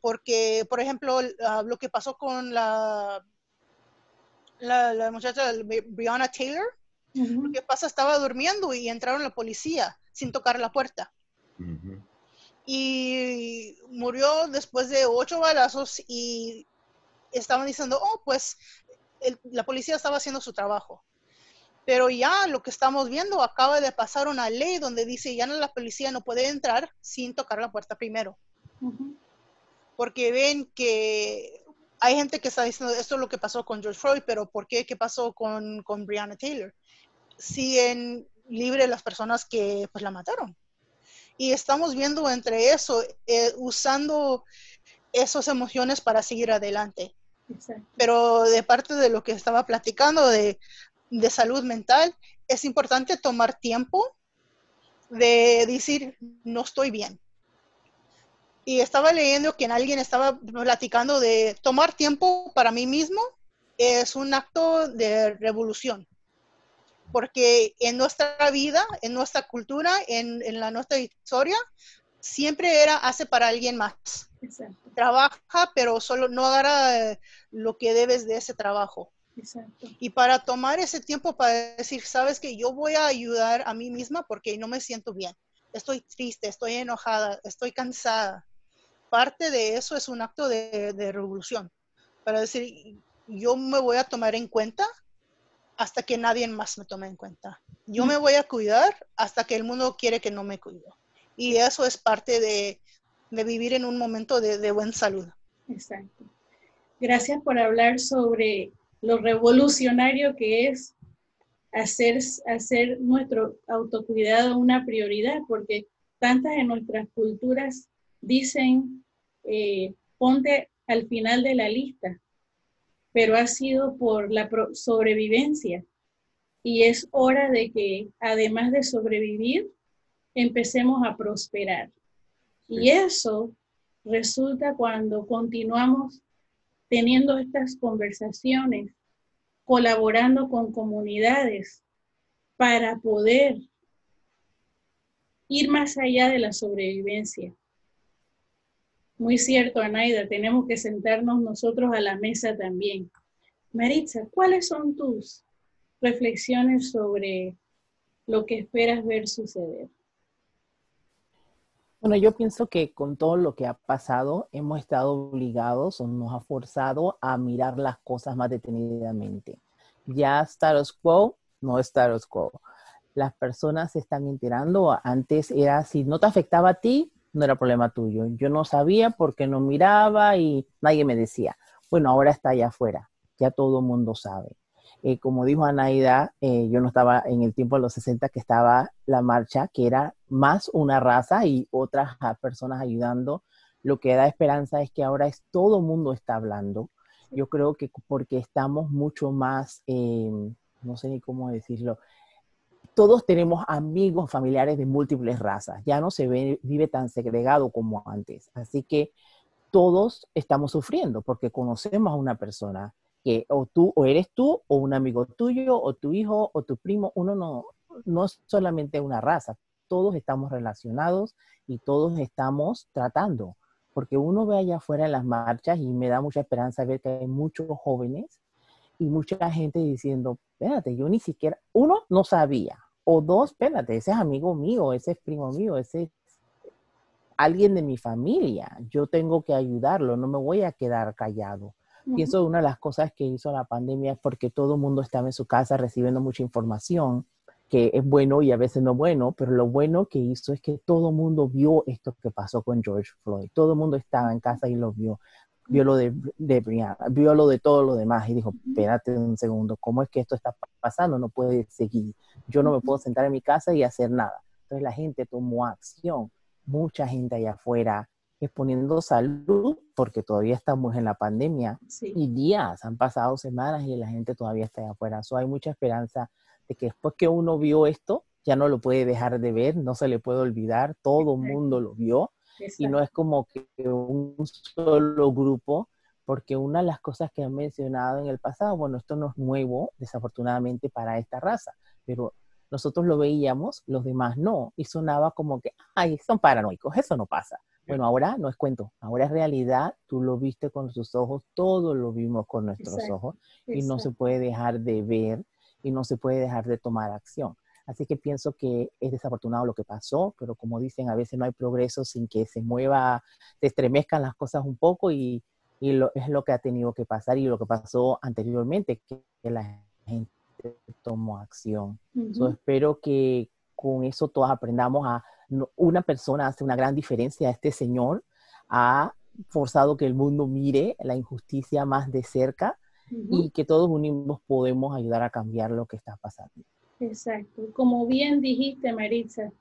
porque, por ejemplo, ah, lo que pasó con la, la, muchacha Brianna Taylor, lo que pasa, estaba durmiendo y entraron la policía sin tocar la puerta. Y murió después de ocho balazos y estaban diciendo, oh, pues la policía estaba haciendo su trabajo. Pero ya lo que estamos viendo, acaba de pasar una ley donde dice ya no la policía no puede entrar sin tocar la puerta primero. Porque ven que hay gente que está diciendo esto es lo que pasó con George Floyd, pero ¿por qué? ¿Qué pasó con, con Breonna Taylor? Siguen libre las personas que pues la mataron. Y estamos viendo entre eso, eh, usando esas emociones para seguir adelante. Pero de parte de lo que estaba platicando de salud mental, es importante tomar tiempo de decir, no estoy bien. Y estaba leyendo que alguien estaba platicando de tomar tiempo para mí mismo es un acto de revolución. Porque en nuestra vida, en nuestra cultura, en, la nuestra historia, siempre era hace para alguien más. Trabaja, pero solo no agarra lo que debes de ese trabajo. Y para tomar ese tiempo para decir, sabes que yo voy a ayudar a mí misma porque no me siento bien. estoy triste, estoy enojada, estoy cansada. Parte de eso es un acto de, de revolución, para decir, yo me voy a tomar en cuenta hasta que nadie más me tome en cuenta. Yo me voy a cuidar hasta que el mundo quiere que no me cuido. Y eso es parte de, de vivir en un momento de, de buena salud. Exacto. Gracias por hablar sobre lo revolucionario que es hacer, hacer nuestro autocuidado una prioridad, porque tantas de nuestras culturas dicen, eh, ponte al final de la lista, pero ha sido por la sobrevivencia. Y es hora de que, además de sobrevivir, empecemos a prosperar. Y eso resulta cuando continuamos teniendo estas conversaciones, colaborando con comunidades para poder ir más allá de la sobrevivencia. Muy cierto, Anaida, tenemos que sentarnos nosotros a la mesa también. Maritza, ¿cuáles son tus reflexiones sobre lo que esperas ver suceder? Bueno, yo pienso que con todo lo que ha pasado, hemos estado obligados o nos ha forzado a mirar las cosas más detenidamente. Ya status quo, no status quo. Las personas se están enterando. Antes era si no te afectaba a ti, no era problema tuyo. Yo no sabía porque no miraba y nadie me decía. Bueno, ahora está allá afuera. Ya todo el mundo sabe. Eh, como dijo Anaida, eh, yo no estaba en el tiempo de los 60 que estaba la marcha, que era más una raza y otras personas ayudando. Lo que da esperanza es que ahora es todo el mundo está hablando. Yo creo que porque estamos mucho más, eh, no sé ni cómo decirlo, todos tenemos amigos, familiares de múltiples razas. Ya no se ve, vive tan segregado como antes. Así que todos estamos sufriendo porque conocemos a una persona que o tú, o eres tú, o un amigo tuyo, o tu hijo, o tu primo, uno no, no es solamente una raza, todos estamos relacionados y todos estamos tratando, porque uno ve allá afuera las marchas y me da mucha esperanza ver que hay muchos jóvenes y mucha gente diciendo, espérate, yo ni siquiera, uno, no sabía, o dos, espérate, ese es amigo mío, ese es primo mío, ese es alguien de mi familia, yo tengo que ayudarlo, no me voy a quedar callado. Y eso es una de las cosas que hizo la pandemia porque todo el mundo estaba en su casa recibiendo mucha información, que es bueno y a veces no bueno, pero lo bueno que hizo es que todo el mundo vio esto que pasó con George Floyd. Todo el mundo estaba en casa y lo vio. Vio lo de, de Brianna, vio lo de todo lo demás y dijo, espérate un segundo, ¿cómo es que esto está pasando? No puede seguir. Yo no me puedo sentar en mi casa y hacer nada. Entonces la gente tomó acción. Mucha gente allá afuera exponiendo salud, porque todavía estamos en la pandemia y días, han pasado semanas y la gente todavía está afuera. So, hay mucha esperanza de que después que uno vio esto, ya no lo puede dejar de ver, no se le puede olvidar, todo el mundo lo vio y no es como que un solo grupo, porque una de las cosas que han mencionado en el pasado, bueno, esto no es nuevo, desafortunadamente, para esta raza, pero nosotros lo veíamos, los demás no, y sonaba como que, ay, son paranoicos, eso no pasa. Bueno, ahora no es cuento, ahora es realidad, tú lo viste con tus ojos, todos lo vimos con nuestros ojos y no se puede dejar de ver y no se puede dejar de tomar acción. Así que pienso que es desafortunado lo que pasó, pero como dicen, a veces no hay progreso sin que se mueva, se estremezcan las cosas un poco y, y lo, es lo que ha tenido que pasar y lo que pasó anteriormente, que la gente tomó acción. Yo espero que con eso todos aprendamos a una persona hace una gran diferencia. Este señor ha forzado que el mundo mire la injusticia más de cerca y que todos unimos podemos ayudar a cambiar lo que está pasando. Exacto. Como bien dijiste, Maritza,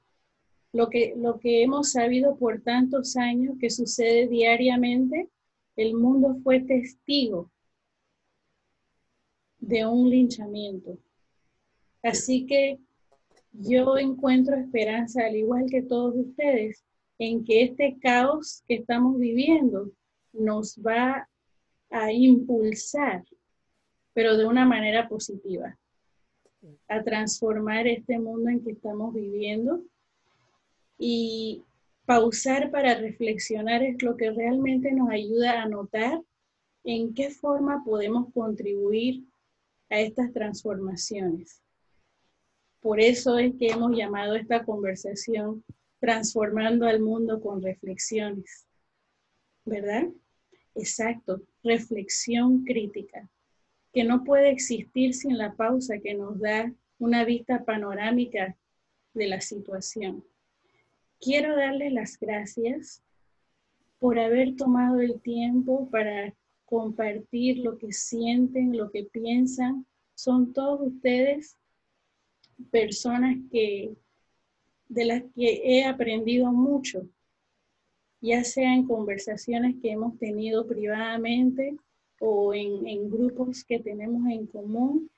lo que, lo que hemos sabido por tantos años que sucede diariamente, el mundo fue testigo de un linchamiento. Así que yo encuentro esperanza, al igual que todos ustedes, en que este caos que estamos viviendo nos va a impulsar, pero de una manera positiva, a transformar este mundo en que estamos viviendo y pausar para reflexionar es lo que realmente nos ayuda a notar en qué forma podemos contribuir a estas transformaciones. Por eso es que hemos llamado esta conversación transformando al mundo con reflexiones, ¿verdad? Exacto, reflexión crítica, que no puede existir sin la pausa que nos da una vista panorámica de la situación. Quiero darles las gracias por haber tomado el tiempo para compartir lo que sienten, lo que piensan. Son todos ustedes personas que de las que he aprendido mucho, ya sea en conversaciones que hemos tenido privadamente o en, en grupos que tenemos en común.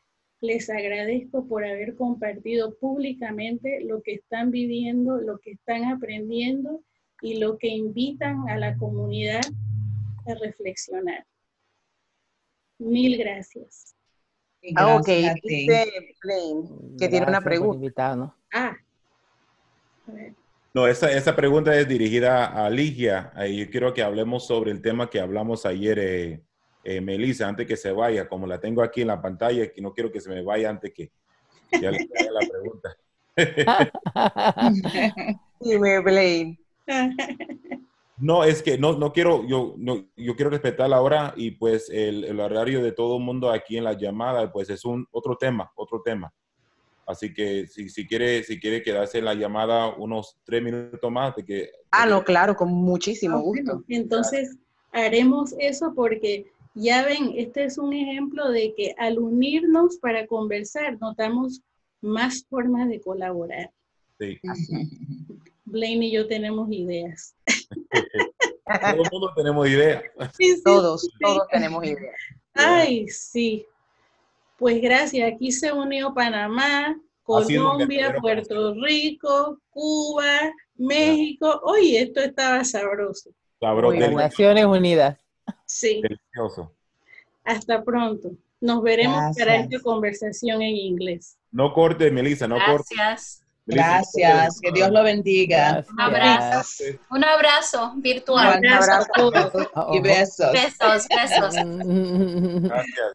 Les agradezco por haber compartido públicamente lo que están viviendo, lo que están aprendiendo y lo que invitan a la comunidad a reflexionar. Mil gracias. Ah, ok. Dice Blaine que tiene una pregunta. Ah. No, esa, esa, pregunta es dirigida a Ligia. yo quiero que hablemos sobre el tema que hablamos ayer, eh, eh, Melissa, antes que se vaya. Como la tengo aquí en la pantalla, que no quiero que se me vaya antes que, ya le haga la pregunta. Dime, Blaine. No, es que no, no quiero, yo, no, yo quiero respetar la hora y pues el, el, horario de todo el mundo aquí en la llamada, pues es un otro tema, otro tema. Así que si, si quiere, si quiere quedarse en la llamada unos tres minutos más, de que... Ah, no, claro, con muchísimo gusto. entonces, haremos eso porque ya ven, este es un ejemplo de que al unirnos para conversar, notamos más formas de colaborar. Sí. Blaine y yo tenemos ideas. todos tenemos ideas. Sí, sí, todos, sí. todos tenemos ideas. Ay, sí. Pues gracias. Aquí se unió Panamá, Colombia, Puerto Rico, Cuba, México. Oye, esto estaba sabroso. Sabroso. Naciones Unidas. Sí. Delicioso. Hasta pronto. Nos veremos gracias. para esta conversación en inglés. No corte, Melissa, no corte. Gracias. Gracias, que Dios lo bendiga. Un abrazo, un abrazo virtual. Un abrazo a todos. Y besos. Besos, besos. Gracias.